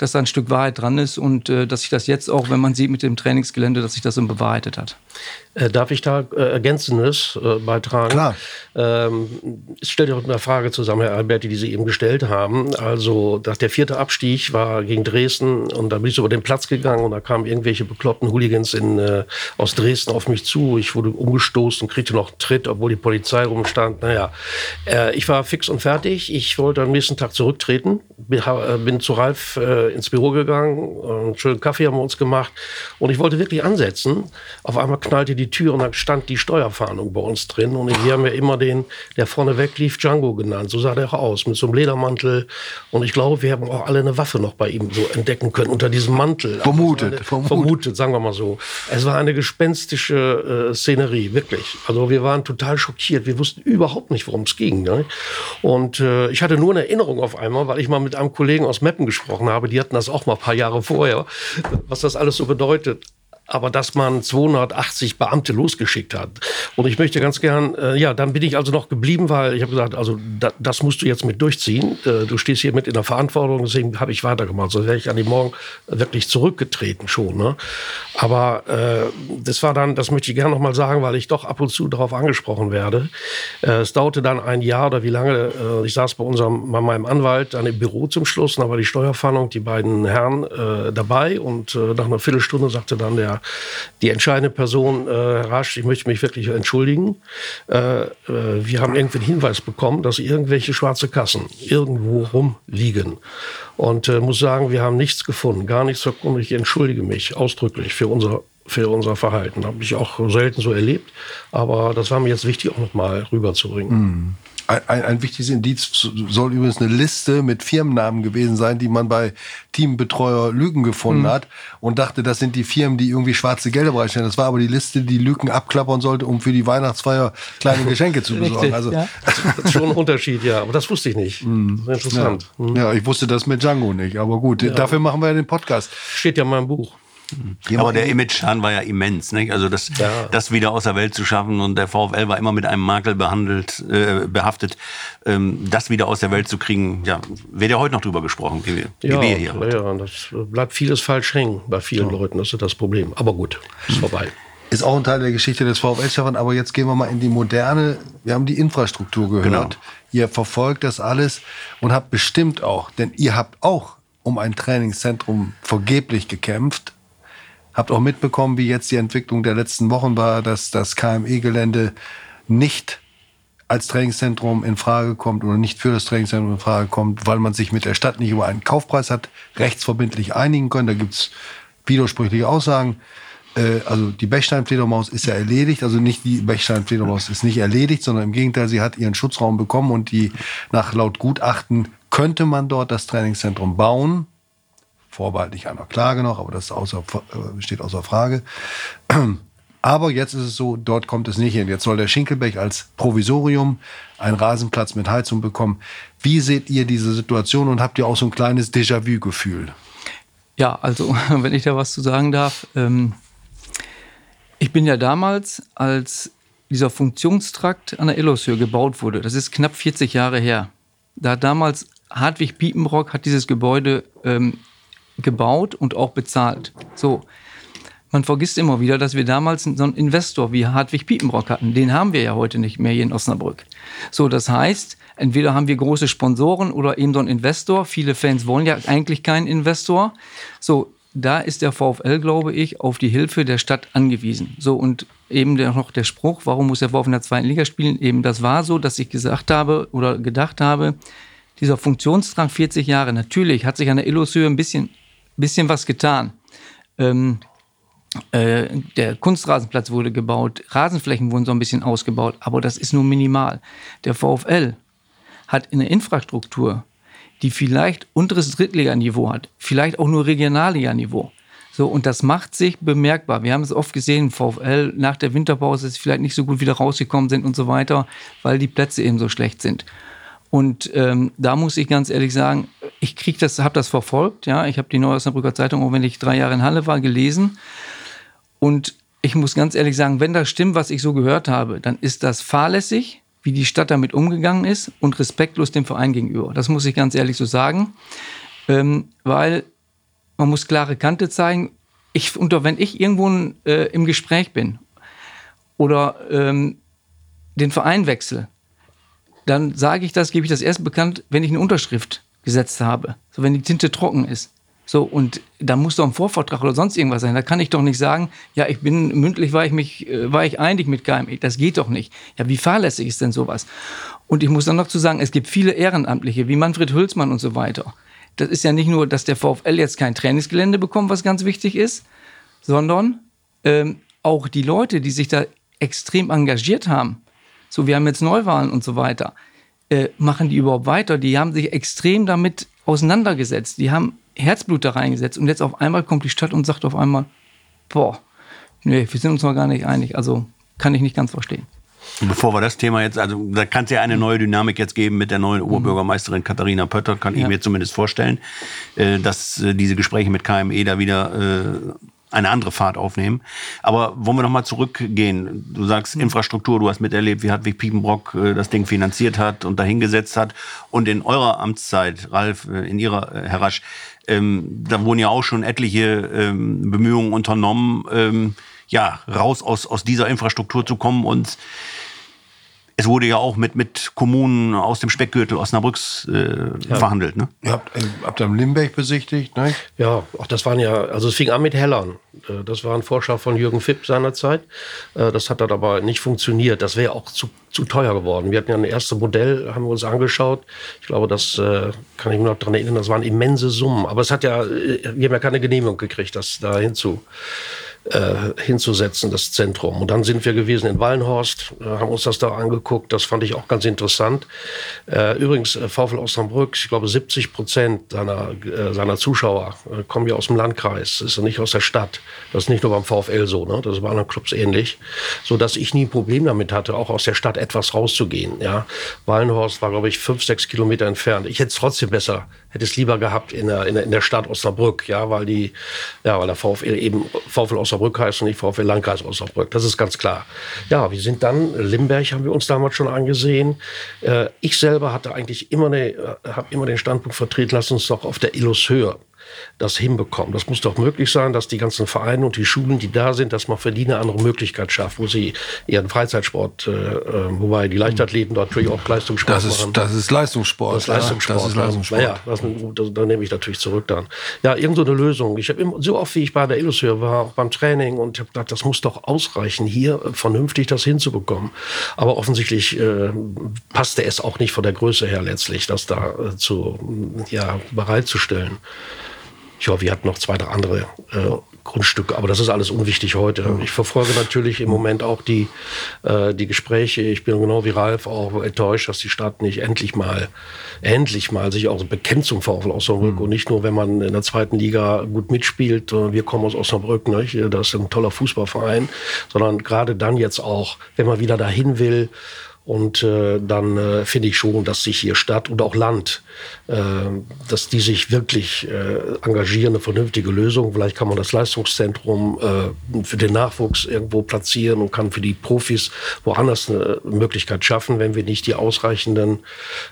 dass da ein Stück Wahrheit dran ist und äh, dass sich das jetzt auch, wenn man sieht mit dem Trainingsgelände, dass sich das so bewahrheitet hat. Äh, darf ich da äh, Ergänzendes äh, beitragen? Klar. Ähm, es stellt ja auch eine Frage zusammen, Herr Alberti, die Sie eben gestellt haben. Also, dass der vierte Abstieg war gegen Dresden und da bin ich so über den Platz gegangen und da kamen irgendwelche bekloppten Hooligans in, äh, aus Dresden auf mich zu. Ich wurde umgestoßen, kriegte noch einen Tritt, obwohl die Polizei rumstand. Naja, äh, ich war fix und fertig. Ich wollte am nächsten Tag zurücktreten, bin, äh, bin zu Ralf ins Büro gegangen, einen schönen Kaffee haben wir uns gemacht und ich wollte wirklich ansetzen. Auf einmal knallte die Tür und dann stand die Steuerfahndung bei uns drin und wir haben ja immer den, der vorne weg lief, Django genannt. So sah der auch aus, mit so einem Ledermantel und ich glaube, wir haben auch alle eine Waffe noch bei ihm so entdecken können unter diesem Mantel. Vermutet, eine, vermutet. vermutet, sagen wir mal so. Es war eine gespenstische äh, Szenerie, wirklich. Also wir waren total schockiert. Wir wussten überhaupt nicht, worum es ging. Ne? Und äh, ich hatte nur eine Erinnerung auf einmal, weil ich mal mit einem Kollegen aus Meppen gesprochen habe. Die hatten das auch mal ein paar Jahre vorher, was das alles so bedeutet aber dass man 280 Beamte losgeschickt hat. Und ich möchte ganz gern, äh, ja, dann bin ich also noch geblieben, weil ich habe gesagt, also da, das musst du jetzt mit durchziehen. Äh, du stehst hier mit in der Verantwortung, deswegen habe ich weitergemacht. Sonst wäre ich an dem Morgen wirklich zurückgetreten schon. Ne? Aber äh, das war dann, das möchte ich gerne noch mal sagen, weil ich doch ab und zu darauf angesprochen werde. Äh, es dauerte dann ein Jahr oder wie lange, äh, ich saß bei unserem, bei meinem Anwalt dann im Büro zum Schluss, da war die Steuerfahndung, die beiden Herren äh, dabei und nach einer Viertelstunde sagte dann der die entscheidende Person, äh, Rasch, ich möchte mich wirklich entschuldigen. Äh, äh, wir haben irgendwie einen Hinweis bekommen, dass irgendwelche schwarze Kassen irgendwo rumliegen. Und äh, muss sagen, wir haben nichts gefunden, gar nichts gefunden. Ich entschuldige mich ausdrücklich für unser für unser Verhalten. Habe ich auch selten so erlebt. Aber das war mir jetzt wichtig, auch nochmal rüberzubringen. Mm. Ein, ein, wichtiges Indiz soll übrigens eine Liste mit Firmennamen gewesen sein, die man bei Teambetreuer Lügen gefunden mhm. hat und dachte, das sind die Firmen, die irgendwie schwarze Gelder bereitstellen. Das war aber die Liste, die Lügen abklappern sollte, um für die Weihnachtsfeier kleine (laughs) Geschenke zu besorgen. Richtig, also ja. das (laughs) ist schon ein Unterschied, ja. Aber das wusste ich nicht. Mhm. interessant. Ja. Mhm. ja. ich wusste das mit Django nicht. Aber gut, ja. dafür machen wir ja den Podcast. Steht ja in meinem Buch. Mhm. Aber der Image-Schaden war ja immens. Nicht? Also das, ja. das wieder aus der Welt zu schaffen und der VfL war immer mit einem Makel behandelt, äh, behaftet. Ähm, das wieder aus der Welt zu kriegen, ja, wird ja heute noch drüber gesprochen, wie, wie ja, wir hier. Ja, das bleibt vieles falsch hängen bei vielen ja. Leuten. Das ist das Problem. Aber gut, ist vorbei. Ist auch ein Teil der Geschichte des VfL, Stefan. Aber jetzt gehen wir mal in die moderne. Wir haben die Infrastruktur gehört. Genau. Ihr verfolgt das alles und habt bestimmt auch, denn ihr habt auch um ein Trainingszentrum vergeblich gekämpft Habt auch mitbekommen, wie jetzt die Entwicklung der letzten Wochen war, dass das KME-Gelände nicht als Trainingszentrum in Frage kommt oder nicht für das Trainingszentrum in Frage kommt, weil man sich mit der Stadt nicht über einen Kaufpreis hat rechtsverbindlich einigen können. Da gibt's widersprüchliche Aussagen. Äh, also die Bechstein-Fledermaus ist ja erledigt, also nicht die Bechstein-Fledermaus ist nicht erledigt, sondern im Gegenteil, sie hat ihren Schutzraum bekommen und die nach laut Gutachten könnte man dort das Trainingszentrum bauen vorbehaltlich einer Klage noch, aber das außer, äh, steht außer Frage. (clears throat) Aber jetzt ist es so, dort kommt es nicht hin. Jetzt soll der Schinkelbeck als Provisorium einen Rasenplatz mit Heizung bekommen. Wie seht ihr diese Situation und habt ihr auch so ein kleines Déjà-vu-Gefühl? Ja, also (laughs) wenn ich da was zu sagen darf, ähm, ich bin ja damals, als dieser Funktionstrakt an der Illoshöhe gebaut wurde, das ist knapp 40 Jahre her, da hat damals Hartwig Piepenbrock hat dieses Gebäude ähm, gebaut und auch bezahlt. So. Man vergisst immer wieder, dass wir damals so einen Investor wie Hartwig Piepenbrock hatten. Den haben wir ja heute nicht mehr hier in Osnabrück. So, das heißt, entweder haben wir große Sponsoren oder eben so einen Investor. Viele Fans wollen ja eigentlich keinen Investor. So, da ist der VfL, glaube ich, auf die Hilfe der Stadt angewiesen. So, und eben der, noch der Spruch, warum muss der VfL in der zweiten Liga spielen? Eben das war so, dass ich gesagt habe oder gedacht habe, dieser Funktionsdrang 40 Jahre, natürlich hat sich an der Illushöhe ein bisschen bisschen was getan. Ähm, äh, der Kunstrasenplatz wurde gebaut, Rasenflächen wurden so ein bisschen ausgebaut, aber das ist nur minimal. Der VfL hat eine Infrastruktur, die vielleicht unteres Drittliganiveau hat, vielleicht auch nur Regionalliganiveau. So, und das macht sich bemerkbar. Wir haben es oft gesehen, VfL nach der Winterpause ist vielleicht nicht so gut wieder rausgekommen sind und so weiter, weil die Plätze eben so schlecht sind. Und ähm, da muss ich ganz ehrlich sagen, ich krieg das, habe das verfolgt. Ja, ich habe die Neue Osnabrücker Zeitung, auch wenn ich drei Jahre in Halle war, gelesen. Und ich muss ganz ehrlich sagen, wenn das stimmt, was ich so gehört habe, dann ist das fahrlässig, wie die Stadt damit umgegangen ist und respektlos dem Verein gegenüber. Das muss ich ganz ehrlich so sagen, ähm, weil man muss klare Kante zeigen. Ich, unter, wenn ich irgendwo äh, im Gespräch bin oder ähm, den Verein wechsle, dann sage ich das, gebe ich das erst bekannt, wenn ich eine Unterschrift gesetzt habe. So, wenn die Tinte trocken ist. So, und da muss doch ein Vorvertrag oder sonst irgendwas sein. Da kann ich doch nicht sagen, ja, ich bin mündlich, war ich mich, äh, war ich einig mit KME. Das geht doch nicht. Ja, wie fahrlässig ist denn sowas? Und ich muss dann noch zu sagen, es gibt viele Ehrenamtliche, wie Manfred Hülsmann und so weiter. das ist ja nicht nur, dass der VfL jetzt kein Trainingsgelände bekommt, was ganz wichtig ist, sondern ähm, auch die Leute, die sich da extrem engagiert haben, so wir haben jetzt Neuwahlen und so weiter, äh, machen die überhaupt weiter? Die haben sich extrem damit auseinandergesetzt, die haben Herzblut da reingesetzt und jetzt auf einmal kommt die Stadt und sagt auf einmal, boah, nee, wir sind uns noch gar nicht einig. Also kann ich nicht ganz verstehen. Bevor wir das Thema jetzt, also da kann es ja eine neue Dynamik jetzt geben mit der neuen Oberbürgermeisterin Katharina Pötter, kann ja. ich mir zumindest vorstellen, äh, dass äh, diese Gespräche mit KME da wieder äh, eine andere Fahrt aufnehmen. Aber wollen wir noch mal zurückgehen? Du sagst Infrastruktur, du hast miterlebt, wie Hartwig Piepenbrock das Ding finanziert hat und dahingesetzt hat. Und in eurer Amtszeit, Ralf, in ihrer, Herr Rasch, ähm, da wurden ja auch schon etliche ähm, Bemühungen unternommen, ähm, ja, raus aus, aus dieser Infrastruktur zu kommen und es wurde ja auch mit, mit Kommunen aus dem Speckgürtel Osnabrücks äh, ja. verhandelt. Ne? Ihr habt, äh, habt ihr Limberg besichtigt, ne? Ja, auch das waren ja, also es fing an mit Hellern. Äh, das war ein Vorschlag von Jürgen Fipp seinerzeit. Äh, das hat dann aber nicht funktioniert. Das wäre auch zu, zu teuer geworden. Wir hatten ja ein erstes Modell, haben wir uns angeschaut. Ich glaube, das kann ich mir noch daran erinnern, das waren immense Summen. Aber es hat ja, wir haben ja keine Genehmigung gekriegt, das da hinzu äh, hinzusetzen, das Zentrum. Und dann sind wir gewesen in Wallenhorst, äh, haben uns das da angeguckt. Das fand ich auch ganz interessant. Äh, übrigens, äh, VfL Osnabrück, ich glaube 70 Prozent seiner, äh, seiner Zuschauer äh, kommen ja aus dem Landkreis, ist ja nicht aus der Stadt. Das ist nicht nur beim VfL so, ne? das ist bei anderen Clubs ähnlich. So dass ich nie ein Problem damit hatte, auch aus der Stadt etwas rauszugehen. Ja? Wallenhorst war, glaube ich, fünf, sechs Kilometer entfernt. Ich hätte es trotzdem besser, hätte es lieber gehabt in der, in der, in der Stadt Osnabrück, ja, weil die, ja, weil der VfL eben VfL Osnabrück heißt und nicht VfL Landkreis Osnabrück. Das ist ganz klar. Ja, wir sind dann, Limberg haben wir uns damals schon angesehen. Äh, ich selber hatte eigentlich immer, eine, äh, habe immer den Standpunkt vertreten, lass uns doch auf der Illus Höhe das hinbekommen. Das muss doch möglich sein, dass die ganzen Vereine und die Schulen, die da sind, dass man für die eine andere Möglichkeit schafft, wo sie ihren Freizeitsport, äh, äh wobei die Leichtathleten dort natürlich auch Leistungssport das ist, machen. Das ist Leistungssport. Das ist Leistungssport. Das ist Leistungssport. Naja, das, das, da nehme ich natürlich zurück dann. Ja, irgend so eine Lösung. Ich habe so oft, wie ich bei der Illusion war, auch beim Training und habe gedacht, das muss doch ausreichen, hier vernünftig das hinzubekommen. Aber offensichtlich äh, passte es auch nicht von der Größe her letztlich, das da äh, zu, ja, bereitzustellen. Ja, wir hatten noch zwei, drei andere äh, Grundstücke, aber das ist alles unwichtig heute. Ich verfolge natürlich im Moment auch die, äh, die Gespräche. Ich bin genau wie Ralf auch enttäuscht, dass die Stadt nicht endlich mal, endlich mal sich auch bekennt zum VfL Osnabrück mhm. und nicht nur, wenn man in der zweiten Liga gut mitspielt. Wir kommen aus Osnabrück, nicht? das ist ein toller Fußballverein, sondern gerade dann jetzt auch, wenn man wieder dahin will und äh, dann äh, finde ich schon, dass sich hier Stadt und auch Land, äh, dass die sich wirklich äh, engagieren, eine vernünftige Lösung. Vielleicht kann man das Leistungszentrum äh, für den Nachwuchs irgendwo platzieren und kann für die Profis woanders eine Möglichkeit schaffen, wenn wir nicht die ausreichenden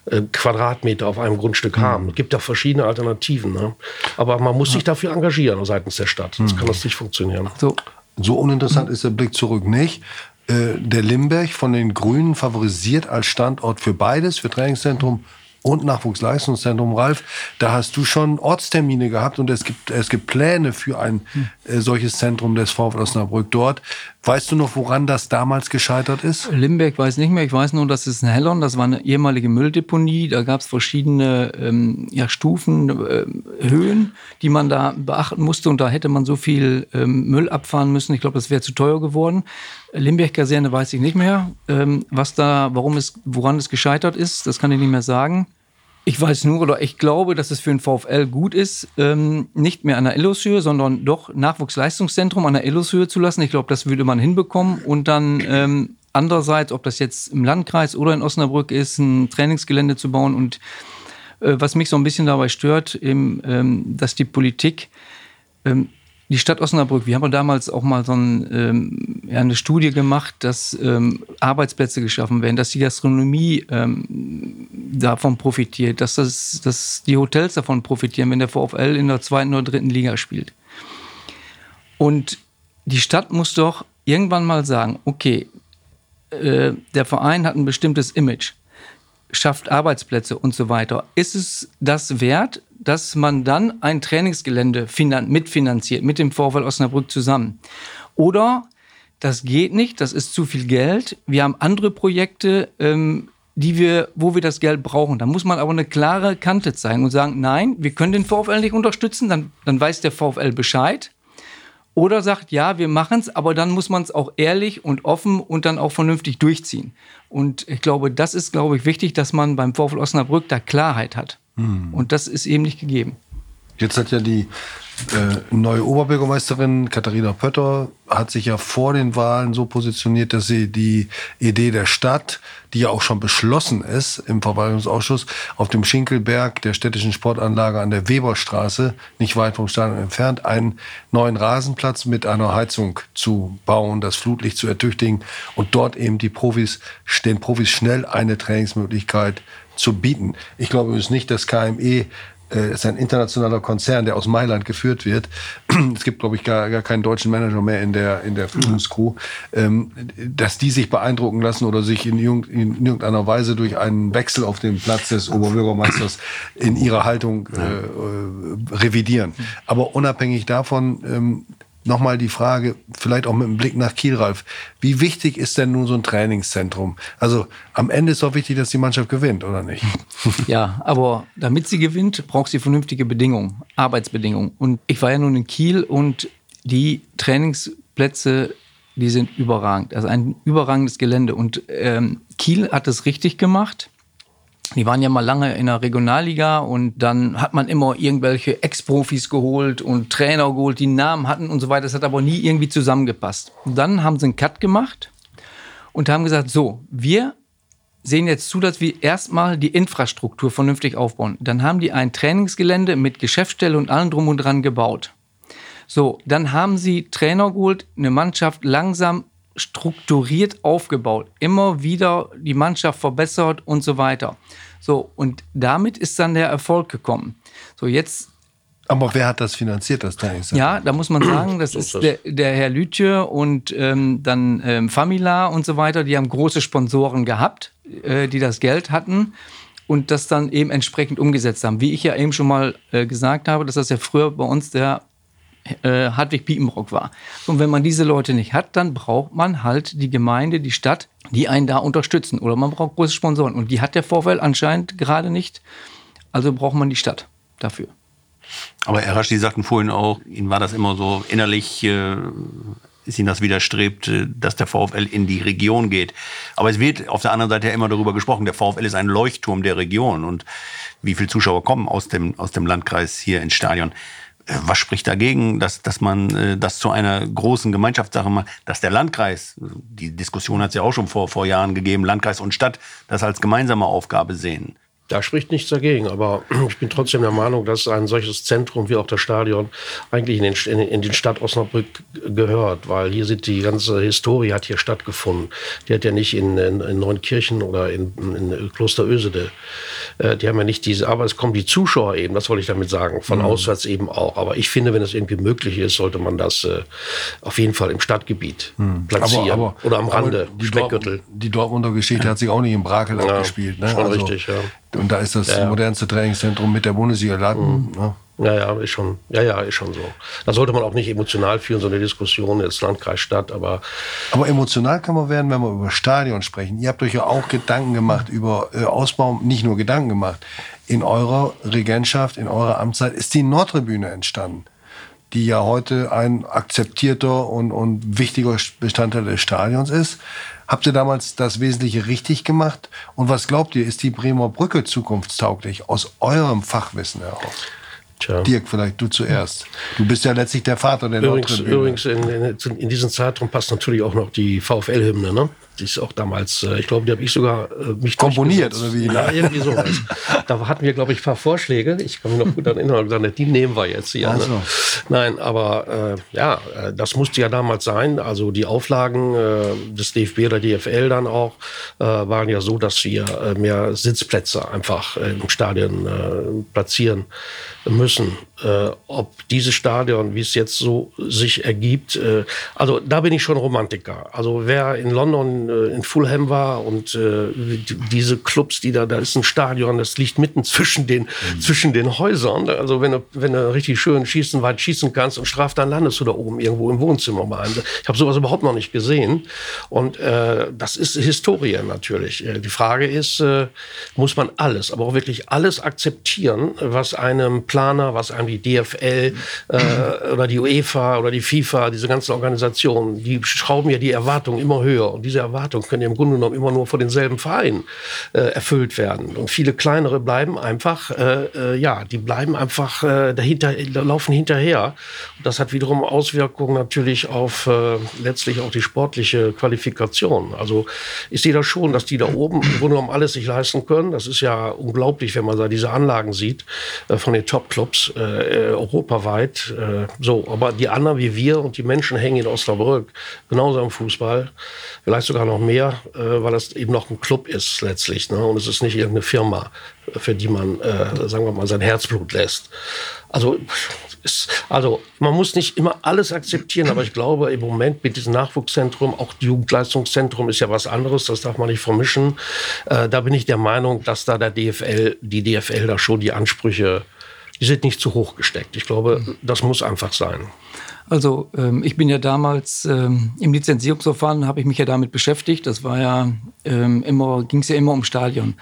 äh, Quadratmeter auf einem Grundstück mhm. haben. Es gibt ja verschiedene Alternativen. Ne? Aber man muss sich dafür engagieren seitens der Stadt. Sonst mhm. kann das nicht funktionieren. So, so uninteressant ist der Blick zurück nicht. Äh, der Limberg von den Grünen favorisiert als Standort für beides, für Trainingszentrum und Nachwuchsleistungszentrum, Ralf. Da hast du schon Ortstermine gehabt und es gibt, es gibt Pläne für ein äh, solches Zentrum des VfL Osnabrück dort. Weißt du noch, woran das damals gescheitert ist? Limberg weiß nicht mehr. Ich weiß nur, dass es in Hellern, das war eine ehemalige Mülldeponie. Da gab es verschiedene ähm, ja, Stufen, äh, Höhen, die man da beachten musste. Und da hätte man so viel ähm, Müll abfahren müssen. Ich glaube, das wäre zu teuer geworden. Limberg-Kaserne weiß ich nicht mehr. Ähm, was da, warum es, woran es gescheitert ist, das kann ich nicht mehr sagen. Ich weiß nur oder ich glaube, dass es für den VfL gut ist, ähm, nicht mehr an der Illushöhe, sondern doch Nachwuchsleistungszentrum an der Illushöhe zu lassen. Ich glaube, das würde man hinbekommen. Und dann ähm, andererseits, ob das jetzt im Landkreis oder in Osnabrück ist, ein Trainingsgelände zu bauen. Und äh, was mich so ein bisschen dabei stört, eben, ähm, dass die Politik ähm, die Stadt Osnabrück, wir haben damals auch mal so ein, ähm, ja, eine Studie gemacht, dass ähm, Arbeitsplätze geschaffen werden, dass die Gastronomie ähm, davon profitiert, dass, das, dass die Hotels davon profitieren, wenn der VfL in der zweiten oder dritten Liga spielt. Und die Stadt muss doch irgendwann mal sagen, okay, äh, der Verein hat ein bestimmtes Image schafft Arbeitsplätze und so weiter. Ist es das wert, dass man dann ein Trainingsgelände mitfinanziert mit dem VfL Osnabrück zusammen? Oder das geht nicht, das ist zu viel Geld. Wir haben andere Projekte, ähm, die wir, wo wir das Geld brauchen. Da muss man aber eine klare Kante zeigen und sagen, nein, wir können den VfL nicht unterstützen, dann, dann weiß der VfL Bescheid. Oder sagt, ja, wir machen es, aber dann muss man es auch ehrlich und offen und dann auch vernünftig durchziehen. Und ich glaube, das ist, glaube ich, wichtig, dass man beim VfL Osnabrück da Klarheit hat. Mhm. Und das ist eben nicht gegeben. Jetzt hat ja die äh, neue Oberbürgermeisterin Katharina Pötter hat sich ja vor den Wahlen so positioniert, dass sie die Idee der Stadt, die ja auch schon beschlossen ist im Verwaltungsausschuss, auf dem Schinkelberg der städtischen Sportanlage an der Weberstraße, nicht weit vom Stadion entfernt, einen neuen Rasenplatz mit einer Heizung zu bauen, das Flutlicht zu ertüchtigen und dort eben die Profis, den Profis schnell eine Trainingsmöglichkeit zu bieten. Ich glaube übrigens nicht, dass KME äh, ist ein internationaler Konzern, der aus Mailand geführt wird. (clears throat) Es gibt, glaube ich, gar, gar keinen deutschen Manager mehr in der, in der Führungskrew. Ähm, dass die sich beeindrucken lassen oder sich in, in, irgendeiner Weise durch einen Wechsel auf dem Platz des Oberbürgermeisters in ihrer Haltung äh, äh, revidieren. Aber unabhängig davon, ähm, nochmal die Frage, vielleicht auch mit einem Blick nach Kiel, Ralf. Wie wichtig ist denn nun so ein Trainingszentrum? Also am Ende ist doch wichtig, dass die Mannschaft gewinnt, oder nicht? (laughs) Ja, aber damit sie gewinnt, braucht sie vernünftige Bedingungen, Arbeitsbedingungen. Und ich war ja nun in Kiel und die Trainingsplätze, die sind überragend. Also ein überragendes Gelände. Und ähm, Kiel hat es richtig gemacht. Die waren ja mal lange in der Regionalliga und dann hat man immer irgendwelche Ex-Profis geholt und Trainer geholt, die Namen hatten und so weiter. Das hat aber nie irgendwie zusammengepasst. Und dann haben sie einen Cut gemacht und haben gesagt, so, wir sehen jetzt zu, dass wir erstmal die Infrastruktur vernünftig aufbauen. Dann haben die ein Trainingsgelände mit Geschäftsstelle und allem drum und dran gebaut. So, dann haben sie Trainer geholt, eine Mannschaft langsam strukturiert aufgebaut, immer wieder die Mannschaft verbessert und so weiter. So, und damit ist dann der Erfolg gekommen. So, jetzt. Aber wer hat das finanziert, das Trainingscenter? Ja, da muss man sagen, das ist der, der Herr Lütje und ähm, dann ähm, Famila und so weiter. Die haben große Sponsoren gehabt, äh, die das Geld hatten und das dann eben entsprechend umgesetzt haben. Wie ich ja eben schon mal äh, gesagt habe, dass das ja früher bei uns der äh, Hartwig Piepenbrock war. Und wenn man diese Leute nicht hat, dann braucht man halt die Gemeinde, die Stadt, die einen da unterstützen. Oder man braucht große Sponsoren. Und die hat der Vorfall anscheinend gerade nicht. Also braucht man die Stadt dafür. Aber Herr Rasch, Sie sagten vorhin auch, Ihnen war das immer so innerlich, äh, ist Ihnen das widerstrebt, äh, dass der VfL in die Region geht. Aber es wird auf der anderen Seite ja immer darüber gesprochen, der VfL ist ein Leuchtturm der Region. Und wie viele Zuschauer kommen aus dem, aus dem Landkreis hier ins Stadion? Äh, was spricht dagegen, dass, dass man äh, das zu einer großen Gemeinschaftssache macht, dass der Landkreis, die Diskussion hat es ja auch schon vor, vor Jahren gegeben, Landkreis und Stadt das als gemeinsame Aufgabe sehen. Da spricht nichts dagegen, aber (clears throat) ich bin trotzdem der Meinung, dass ein solches Zentrum wie auch das Stadion eigentlich in den, in, den Stadt Osnabrück gehört, weil hier sind die ganze Historie hat hier stattgefunden. Die hat ja nicht in, in, in Neunkirchen oder in, in Kloster Ösede. Äh, die haben ja nicht diese, aber es kommen die Zuschauer eben, das wollte ich damit sagen, von mhm. auswärts eben auch. Aber ich finde, wenn es irgendwie möglich ist, sollte man das äh, auf jeden Fall im Stadtgebiet mhm. platzieren aber, aber, oder am Rande, die Speckgürtel. Dortmund, die Dortmunder Geschichte hat sich auch nicht im Brakel ja, abgespielt. Ne? Schon also, richtig, ja. Und da ist das ja, modernste Trainingszentrum mit der Bundesliga Latten. Mhm. Ne? Ja, ja, ist schon, ja, ja, ist schon so. Da sollte man auch nicht emotional führen, so eine Diskussion jetzt Landkreis, Stadt, aber. Aber emotional kann man werden, wenn wir über Stadion sprechen. Ihr habt euch ja auch Gedanken gemacht über äh, Ausbau, nicht nur Gedanken gemacht. In eurer Regentschaft, in eurer Amtszeit ist die Nordtribüne entstanden, die ja heute ein akzeptierter und, und wichtiger Bestandteil des Stadions ist. Habt ihr damals das Wesentliche richtig gemacht? Und was glaubt ihr, ist die Bremer Brücke zukunftstauglich aus eurem Fachwissen heraus? Tja. Dirk, vielleicht du zuerst. Du bist ja letztlich der Vater der Übrigens, übrigens in, in, in diesen Zeitraum passt natürlich auch noch die VfL-Hymne, ne? Die ist auch damals, äh, ich glaube, die habe ich sogar äh, mich komponiert oder wie? Ja, irgendwie sowas. (laughs) da hatten wir, glaube ich, ein paar Vorschläge. Ich kann mich noch gut erinnern und gesagt, die nehmen wir jetzt hier. Also. Ne? Nein, aber äh, ja, äh, das musste ja damals sein. Also die Auflagen äh, des DFB oder DFL dann auch äh, waren ja so, dass wir mehr Sitzplätze einfach im Stadion platzieren müssen. Äh, ob dieses Stadion, wie es jetzt so sich ergibt, äh, also da bin ich schon Romantiker. Also wer in London äh, in Fulham war und äh, die, diese Clubs, die da, da ist ein Stadion, das liegt mitten zwischen den, mhm. zwischen den Häusern. Also wenn du, wenn du richtig schön schießen, weit schießen kannst und straf, dann landest du da oben irgendwo im Wohnzimmer mal. Ich habe sowas überhaupt noch nicht gesehen. Und äh, das ist Historie natürlich. Äh, die Frage ist, muss man alles, aber auch wirklich alles akzeptieren, was einem Planer, was einem die DFL äh, (clears throat) oder die UEFA oder die FIFA, diese ganzen Organisationen, die schrauben ja die Erwartungen immer höher. Und diese Erwartungen können ja im Grunde genommen immer nur vor denselben Vereinen äh, erfüllt werden. Und viele kleinere bleiben einfach, äh, äh ja, die bleiben einfach äh, dahinter, laufen hinterher. Und das hat wiederum Auswirkungen natürlich auf äh, letztlich auch die sportliche Qualifikation. Also ich sehe das schon, dass die da oben im Grunde genommen alles sich leisten können. Das ist ja unglaublich, wenn man da diese Anlagen sieht von den Top-Clubs äh, europaweit. Äh, so, aber die anderen wie wir und die Menschen hängen in Osnabrück genauso am Fußball, vielleicht sogar noch mehr, äh, weil das eben noch ein Club ist letztlich. Ne? Und es ist nicht irgendeine Firma, für die man, äh, sagen wir mal, sein Herzblut lässt. Also ist, also man muss nicht immer alles akzeptieren, aber ich glaube im Moment mit diesem Nachwuchszentrum, auch Jugendleistungszentrum ist ja was anderes, das darf man nicht vermischen. Äh, da bin ich der Meinung, dass da der DFL, die DFL da schon die Ansprüche, die sind nicht zu hoch gesteckt. Ich glaube, das muss einfach sein. Also ähm, ich bin ja damals ähm, im Lizenzierungsverfahren, habe ich mich ja damit beschäftigt. Das war ja ähm, immer, ging es ja immer um Stadion.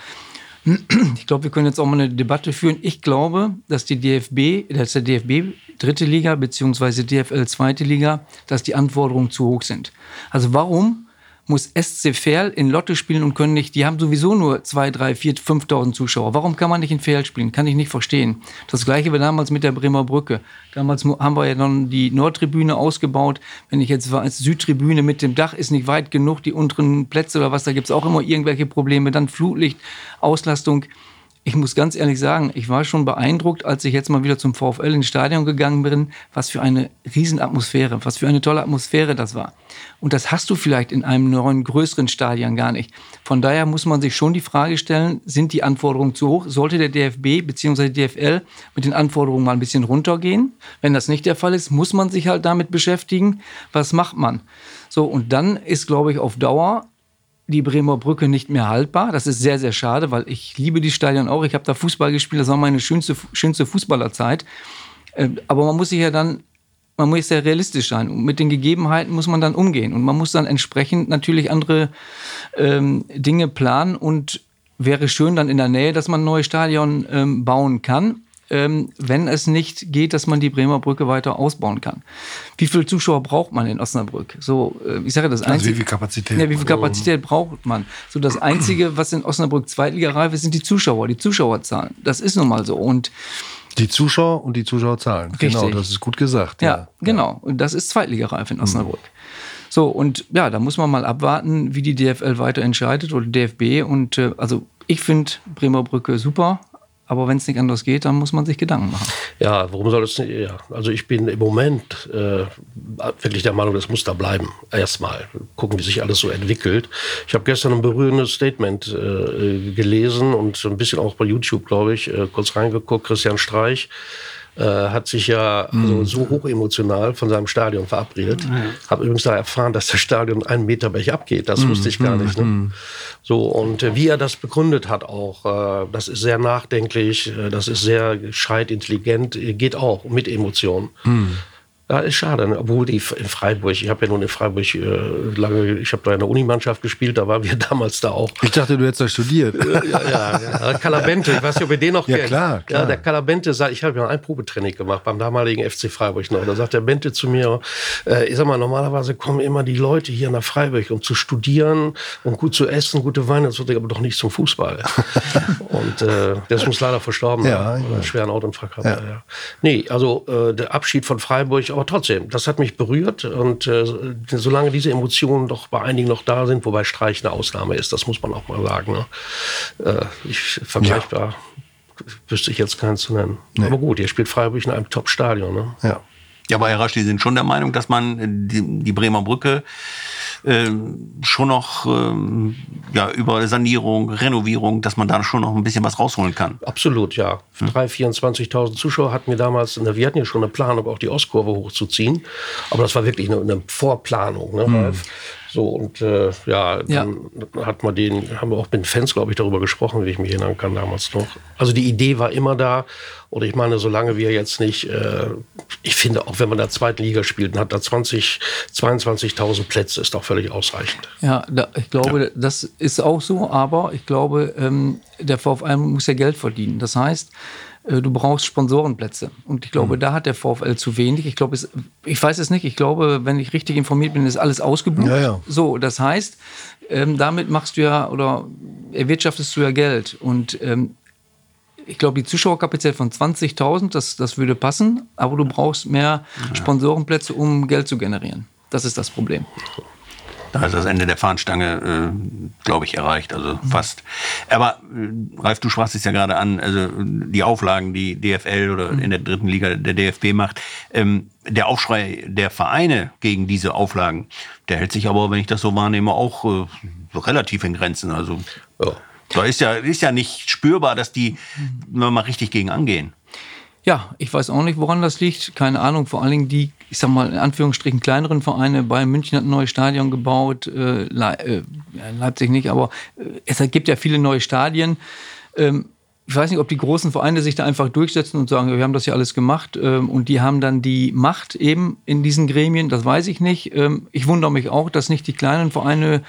Ich glaube, wir können jetzt auch mal eine Debatte führen. Ich glaube, dass die DFB, dass der DFB dritte Liga bzw. DFL zweite Liga, dass die Anforderungen zu hoch sind. Also warum muss SC Verl in Lotte spielen und können nicht, die haben sowieso nur 2, 3, 4, 5.000 Zuschauer. Warum kann man nicht in Verl spielen? Kann ich nicht verstehen. Das gleiche war damals mit der Bremer Brücke. Damals haben wir ja dann die Nordtribüne ausgebaut. Wenn ich jetzt weiß, Südtribüne mit dem Dach ist nicht weit genug, die unteren Plätze oder was, da gibt es auch immer irgendwelche Probleme. Dann Flutlicht, Auslastung ich muss ganz ehrlich sagen, ich war schon beeindruckt, als ich jetzt mal wieder zum VfL ins Stadion gegangen bin, was für eine Riesenatmosphäre, was für eine tolle Atmosphäre das war. Und das hast du vielleicht in einem neuen, größeren Stadion gar nicht. Von daher muss man sich schon die Frage stellen, sind die Anforderungen zu hoch? Sollte der DFB bzw. DFL mit den Anforderungen mal ein bisschen runtergehen? Wenn das nicht der Fall ist, muss man sich halt damit beschäftigen. Was macht man? So, und dann ist, glaube ich, auf Dauer die Bremer Brücke nicht mehr haltbar. Das ist sehr, sehr schade, weil ich liebe die Stadion auch. Ich habe da Fußball gespielt, das war meine schönste, schönste Fußballerzeit. Äh, aber man muss sich ja dann, man muss ja realistisch sein. Und mit den Gegebenheiten muss man dann umgehen. Und man muss dann entsprechend natürlich andere ähm, Dinge planen. Und wäre schön dann in der Nähe, dass man ein neues Stadion ähm, bauen kann ähm, wenn es nicht geht, dass man die Bremer Brücke weiter ausbauen kann. Wie viele Zuschauer braucht man in Osnabrück? So, äh, ich sage das also Einzige. wie viel Kapazität? Ja, wie viel Kapazität braucht man? So, das Einzige, was in Osnabrück Zweitligareif ist, sind die Zuschauer, die Zuschauerzahlen. Das ist nun mal so. Und die Zuschauer und die Zuschauerzahlen. Genau, Richtig. Genau, das ist gut gesagt. Ja, ja. genau. Und das ist Zweitligareif in Osnabrück. Mhm. So, und ja, da muss man mal abwarten, wie die DFL weiter entscheidet oder DFB. Und äh, also ich finde Bremer Brücke super. Aber wenn es nicht anders geht, dann muss man sich Gedanken machen. Ja, warum soll es nicht? Ja. Also ich bin im Moment äh, wirklich der Meinung, das muss da bleiben. Erstmal gucken, wie sich alles so entwickelt. Ich habe gestern ein berührendes Statement äh, gelesen und ein bisschen auch bei YouTube, glaube ich, äh, kurz reingeguckt. Christian Streich äh, hat sich ja mhm. so, so hoch emotional von seinem Stadion verabredet. Ja. Habe übrigens da erfahren, dass das Stadion einen Meter Berg abgeht. Das mhm. wusste ich gar nicht. Ne? Mhm. So, und äh, wie er das begründet hat auch, äh, das ist sehr nachdenklich, äh, das ist sehr gescheit intelligent, geht auch mit Emotionen. Ja, ist schade, ne? obwohl die in Freiburg, ich habe ja nun in Freiburg äh, lange, ich habe da in der Unimannschaft gespielt, da waren wir (laughs) damals da auch. Ich dachte, du hättest da studiert. ja, ja, ja. Kalabente, ich weiß nicht, ob ihr den noch ja, kennt. Klar, klar. Ja, der Kalabente sagt, ich habe ja ein Probetraining gemacht beim damaligen FC Freiburg noch. Da sagt der Bente zu mir, äh, ich sag mal, normalerweise kommen immer die Leute hier nach Freiburg, um zu studieren und gut zu essen, gute Weine, das aber doch nicht zum Fußball. (laughs) und äh, der ist uns leider verstorben, ja, ja. schweren Autounfall. Ja. Ja. Nee, also äh, der Abschied von Freiburg aber trotzdem, das hat mich berührt. Und äh, solange diese Emotionen doch bei einigen noch da sind, wobei Streich eine Ausnahme ist, das muss man auch mal sagen. Ne? Äh, ich vergleichbar ja. wüsste ich jetzt keinen zu nennen. Nee. Aber gut, ihr spielt Freiburg in einem Top-Stadion. Ne? Ja. Ja, aber Herr Rasch, Sie sind schon der Meinung, dass man die, die Bremer Brücke schon noch ähm, ja, über Sanierung, Renovierung, dass man da schon noch ein bisschen was rausholen kann. Absolut, ja. Hm. 3.000, 24.000 Zuschauer hatten wir damals, wir hatten ja schon eine Planung, auch die Ostkurve hochzuziehen. Aber das war wirklich eine, eine Vorplanung. Ne, hm. So, und äh, ja, dann ja. hat man den, haben wir auch mit den Fans, glaube ich, darüber gesprochen, wie ich mich erinnern kann damals noch. Also die Idee war immer da. Und ich meine, solange wir jetzt nicht, äh, ich finde, auch wenn man in der zweiten Liga spielt und hat da 20, 22.000 Plätze, ist doch völlig ausreichend. Ja, da, ich glaube, ja. das ist auch so, aber ich glaube, ähm, der VfL muss ja Geld verdienen. Das heißt, du brauchst Sponsorenplätze. Und ich glaube, mhm. da hat der VfL zu wenig. Ich glaube, es, ich weiß es nicht. Ich glaube, wenn ich richtig informiert bin, ist alles ausgebucht. Ja, ja. So, das heißt, ähm, damit machst du ja oder erwirtschaftest du ja Geld. Und ähm, ich glaube, die Zuschauerkapazität von 20.000, das, das würde passen. Aber du brauchst mehr Sponsorenplätze, um Geld zu generieren. Das ist das Problem. Da ist das Ende der Fahnenstange, äh, glaube ich, erreicht, also fast. Aber äh, Ralf, du sprachst es ja gerade an, also die Auflagen, die DFL oder in der dritten Liga der DFB macht, ähm, der Aufschrei der Vereine gegen diese Auflagen, der hält sich aber, wenn ich das so wahrnehme, auch äh, relativ in Grenzen. Also ja. da ist ja, ist ja nicht spürbar, dass die mal richtig gegen angehen. Ja, ich weiß auch nicht, woran das liegt. Keine Ahnung. Vor allen Dingen die, ich sag mal, in Anführungsstrichen kleineren Vereine. Bayern München hat ein neues Stadion gebaut. Äh, äh, Leipzig nicht, aber äh, es gibt ja viele neue Stadien. Ähm, ich weiß nicht, ob die großen Vereine sich da einfach durchsetzen und sagen, wir haben das ja alles gemacht ähm, und die haben dann die Macht eben in diesen Gremien, das weiß ich nicht. Ähm, ich wundere mich auch, dass nicht die kleinen Vereine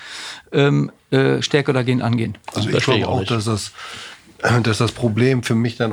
ähm, äh, stärker dagegen angehen. Also ich glaube auch, dass das, dass das Problem für mich dann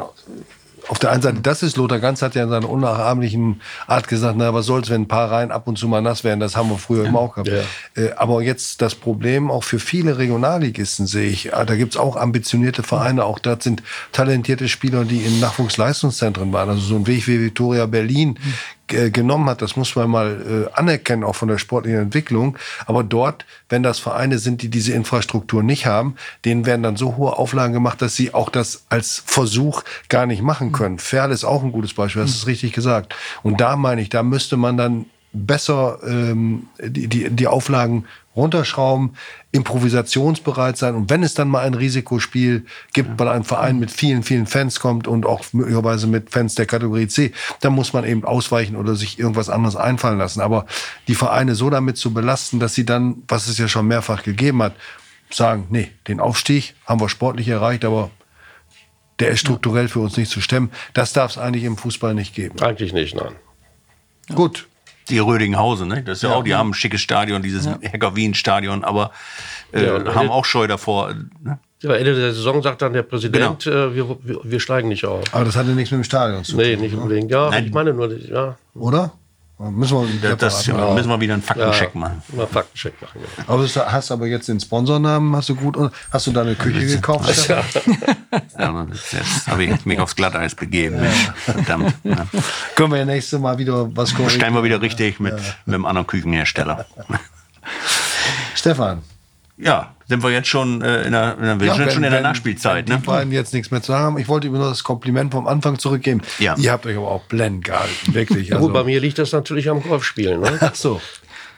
auf der einen Seite, das ist Lothar Ganz hat ja in seiner unnachahmlichen Art gesagt, na, was soll's, wenn ein paar Reihen ab und zu mal nass werden, das haben wir früher immer auch gehabt. Ja. Äh, aber jetzt das Problem auch für viele Regionalligisten sehe ich, ah, da gibt's auch ambitionierte Vereine, auch dort sind talentierte Spieler, die in Nachwuchsleistungszentren waren, also so ein Weg wie Victoria Berlin äh, genommen hat, das muss man mal äh, anerkennen, auch von der sportlichen Entwicklung. Aber dort, wenn das Vereine sind, die diese Infrastruktur nicht haben, denen werden dann so hohe Auflagen gemacht, dass sie auch das als Versuch gar nicht machen können. Ferl ist auch ein gutes Beispiel, das ist richtig gesagt. Und da meine ich, da müsste man dann besser ähm, die, die, die Auflagen runterschrauben, improvisationsbereit sein. Und wenn es dann mal ein Risikospiel gibt, weil ein Verein mit vielen, vielen Fans kommt und auch möglicherweise mit Fans der Kategorie C, dann muss man eben ausweichen oder sich irgendwas anderes einfallen lassen. Aber die Vereine so damit zu belasten, dass sie dann, was es ja schon mehrfach gegeben hat, sagen, nee, den Aufstieg haben wir sportlich erreicht, aber der ist strukturell für uns nicht zu stemmen. Das darf es eigentlich im Fußball nicht geben. Eigentlich nicht, nein. Gut, die Rödinghausen, ne? Das ist ja, ja, auch, die haben ein schickes Stadion, dieses ja. Hacker-Wien-Stadion, aber äh, ja, haben auch Scheu davor. Ne? Ja, Ende der Saison sagt dann der Präsident, genau. äh, wir, wir, wir, steigen nicht auf. Aber das hatte nichts mit dem Stadion zu tun. Nee, nicht ne? unbedingt. Ja, Nein. ich meine nur, ja. Oder? Müssen wir, das, das ja, müssen wir wieder einen Faktencheck ja, machen. Mal Faktencheck machen. Ja. Aber du hast aber jetzt den Sponsornamen, hast du gut. Hast du da eine Küche gekauft? Ja. ja, jetzt habe ich mich aufs Glatteis begeben. Verdammt. Ja. Können wir ja nächstes Mal wieder was korrigieren. Stellen wir wieder richtig mit, mit einem anderen Küchenhersteller. Stefan, ja, sind wir jetzt schon äh, in der, in der, wir ja, sind schon in der Nachspielzeit. Wenn ne? die beiden jetzt nichts mehr zu haben. Ich wollte immer nur das Kompliment vom Anfang zurückgeben. Ja. Ihr habt euch aber auch blend gehalten, wirklich. Also. (laughs) Ja, gut, bei mir liegt das natürlich am Golfspielen. Ne? (laughs) Ach so.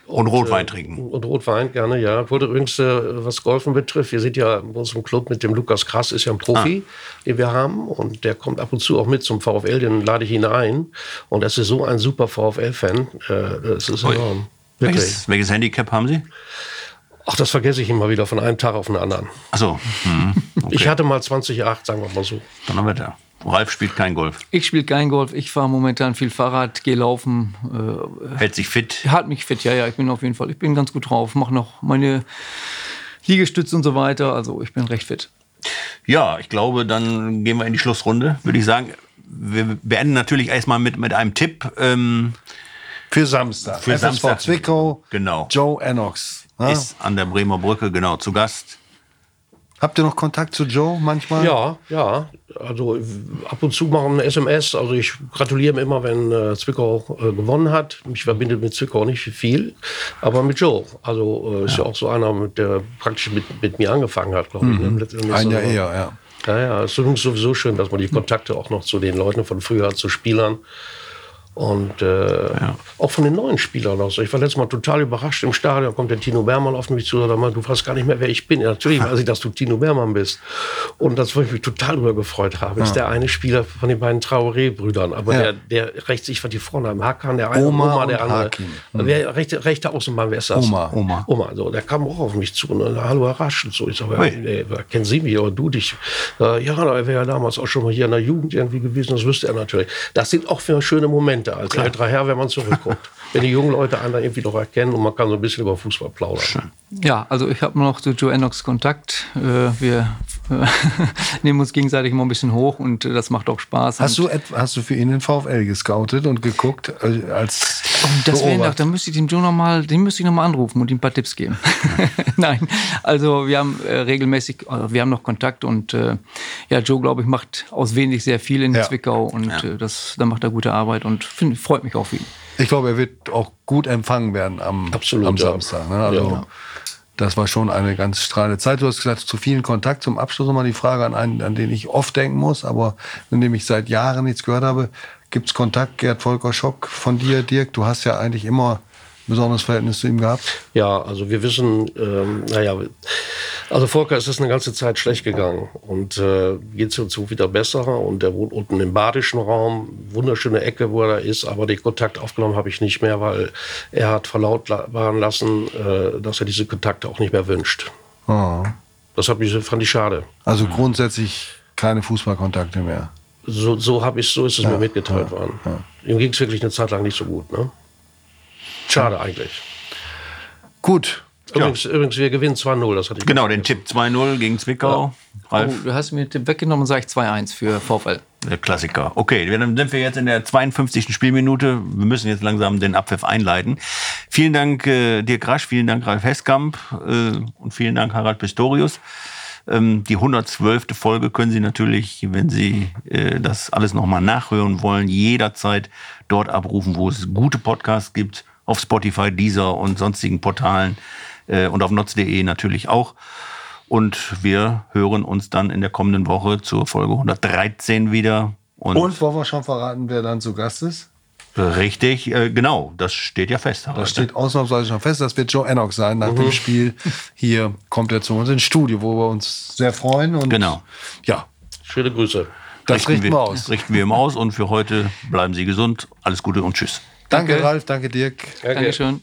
Und, und Rotwein äh, trinken. Und Rotwein gerne, ja. Wurde übrigens, äh, was Golfen betrifft, wir sind ja in unserem Club mit dem Lukas Krass, ist ja ein Profi, ah. den wir haben. Und der kommt ab und zu auch mit zum VfL, den lade ich ihn ein. Und das ist so ein super VfL-Fan. Äh, das ist enorm. Welches, welches Handicap haben Sie? Ach, das vergesse ich immer wieder von einem Tag auf den anderen. Ach so. Hm. Okay. Ich hatte mal 20,8, sagen wir mal so. Donnerwetter. Ralf spielt kein Golf. Ich spiele kein Golf. Ich fahre momentan viel Fahrrad, gehe laufen. Äh, Hält sich fit? Halt mich fit, ja, ja. Ich bin auf jeden Fall, ich bin ganz gut drauf. Mache noch meine Liegestütze und so weiter. Also ich bin recht fit. Ja, ich glaube, dann gehen wir in die Schlussrunde, würde ich sagen. Wir beenden natürlich erstmal mit, mit einem Tipp. Ähm, für Samstag. Für FSV Samstag. Zwickau. Genau. Joe Enox. Ja? Ist an der Bremer Brücke, genau, zu Gast. Habt ihr noch Kontakt zu Joe manchmal? Ja, ja. Also ab und zu machen wir eine SMS. Also ich gratuliere ihm immer, wenn äh, Zwickau äh, gewonnen hat. Mich verbindet mit Zwickau nicht viel, aber mit Joe. Also äh, ist ja. ja auch so einer, mit der praktisch mit, mit mir angefangen hat, glaube ich. Ne? Mhm. Ein Jahr eher, ja. Ja, ja. Es ist sowieso schön, dass man die Kontakte auch noch zu den Leuten von früher, zu Spielern Und äh, auch von den neuen Spielern aus. Ich war letztes Mal total überrascht im Stadion, kommt der Tino Bermann auf mich zu und sagt, du weißt gar nicht mehr, wer ich bin. Ja, natürlich weiß ich, dass du Tino Bermann bist. Und das, wo ich mich total darüber gefreut habe, ist der eine Spieler von den beiden Traoré-Brüdern. Aber Ja. der, der rechts, ich war die Vornamen, Hakan, der eine, Oma Oma, der andere. Hakim. Wer, rechte, rechte Außenbahn, wer ist das? Oma. Oma. Oma, so, der kam auch auf mich zu und äh, hallo Herr Rasch und so. Ich sage, Ui. äh, kennen Sie mich oder du dich? Äh, ja, er wäre ja damals auch schon mal hier in der Jugend irgendwie gewesen, das wüsste er natürlich. Das sind auch für schöne Momente als älterer Herr, wenn man zurückguckt. (laughs) wenn die jungen Leute einen da irgendwie doch erkennen und man kann so ein bisschen über Fußball plaudern. Ja, also ich habe noch zu Joe Enox Kontakt. Äh, wir (laughs) nehmen uns gegenseitig immer ein bisschen hoch und äh, das macht auch Spaß. Hast du, hast du für ihn den VfL gescoutet und geguckt äh, als Und das wäre noch, Beobachter? dann müsste ich dem Joe noch mal, den müsste ich noch mal anrufen und ihm ein paar Tipps geben. (laughs) Nein, also wir haben äh, regelmäßig, äh, wir haben noch Kontakt und äh, ja, Joe, glaube ich, macht aus wenig sehr viel in Ja. Zwickau und äh, das, da macht er gute Arbeit und find, freut mich auch für ihn. Ich glaube, er wird auch gut empfangen werden am, Absolut, am ja. Samstag. Ne? Also, Ja. Das war schon eine ganz strahlende Zeit. Du hast gesagt, zu vielen Kontakt. Zum Abschluss nochmal die Frage an einen, an den ich oft denken muss, aber von dem ich seit Jahren nichts gehört habe. Gibt es Kontakt, Gerd Volker Schock von dir, Dirk? Du hast ja eigentlich immer ein besonderes Verhältnis zu ihm gehabt. Ja, also wir wissen, ähm, naja, also Volker ist es eine ganze Zeit schlecht gegangen und äh, geht es so wieder besser und er wohnt unten im badischen Raum, wunderschöne Ecke, wo er ist, aber den Kontakt aufgenommen habe ich nicht mehr, weil er hat verlautbaren lassen, äh, dass er diese Kontakte auch nicht mehr wünscht. Oh. Das hab ich, fand ich schade. Also grundsätzlich keine Fußballkontakte mehr. So, so habe ich, so ist es mir mitgeteilt worden. Ihm ging es wirklich eine Zeit lang nicht so gut. Ne? Schade eigentlich. Gut. Übrigens, übrigens, wir gewinnen 2-0, das hatte ich Genau, den Tipp 2-0 gegen Zwickau. Oh, Ralf, du hast mir den Tipp weggenommen und sage ich 2-1 für VfL. der Klassiker. Okay, dann sind wir jetzt in der 52. Spielminute. Wir müssen jetzt langsam den Abpfiff einleiten. Vielen Dank, äh, Dirk Rasch, vielen Dank, Ralf Heskamp äh, und vielen Dank, Harald Pistorius. Ähm, die 112. Folge können Sie natürlich, wenn Sie äh, das alles nochmal nachhören wollen, jederzeit dort abrufen, wo es gute Podcasts gibt, auf Spotify, Deezer und sonstigen Portalen und auf notz.de natürlich auch. Und wir hören uns dann in der kommenden Woche zur Folge 113 wieder. Und, Und wollen wir schon verraten, wer dann zu Gast ist? richtig, äh, genau, das steht ja fest. Das Harald. steht ausnahmsweise schon fest. Das wird Joe Enoch sein. Nach dem Spiel hier kommt er zu uns ins Studio, wo wir uns sehr freuen. Und Genau. Ja, Schöne Grüße. das richten wir aus. Richten wir ihm aus und für heute bleiben Sie gesund. Alles Gute und tschüss. Danke, Danke. Ralf. Danke, Dirk. Dankeschön.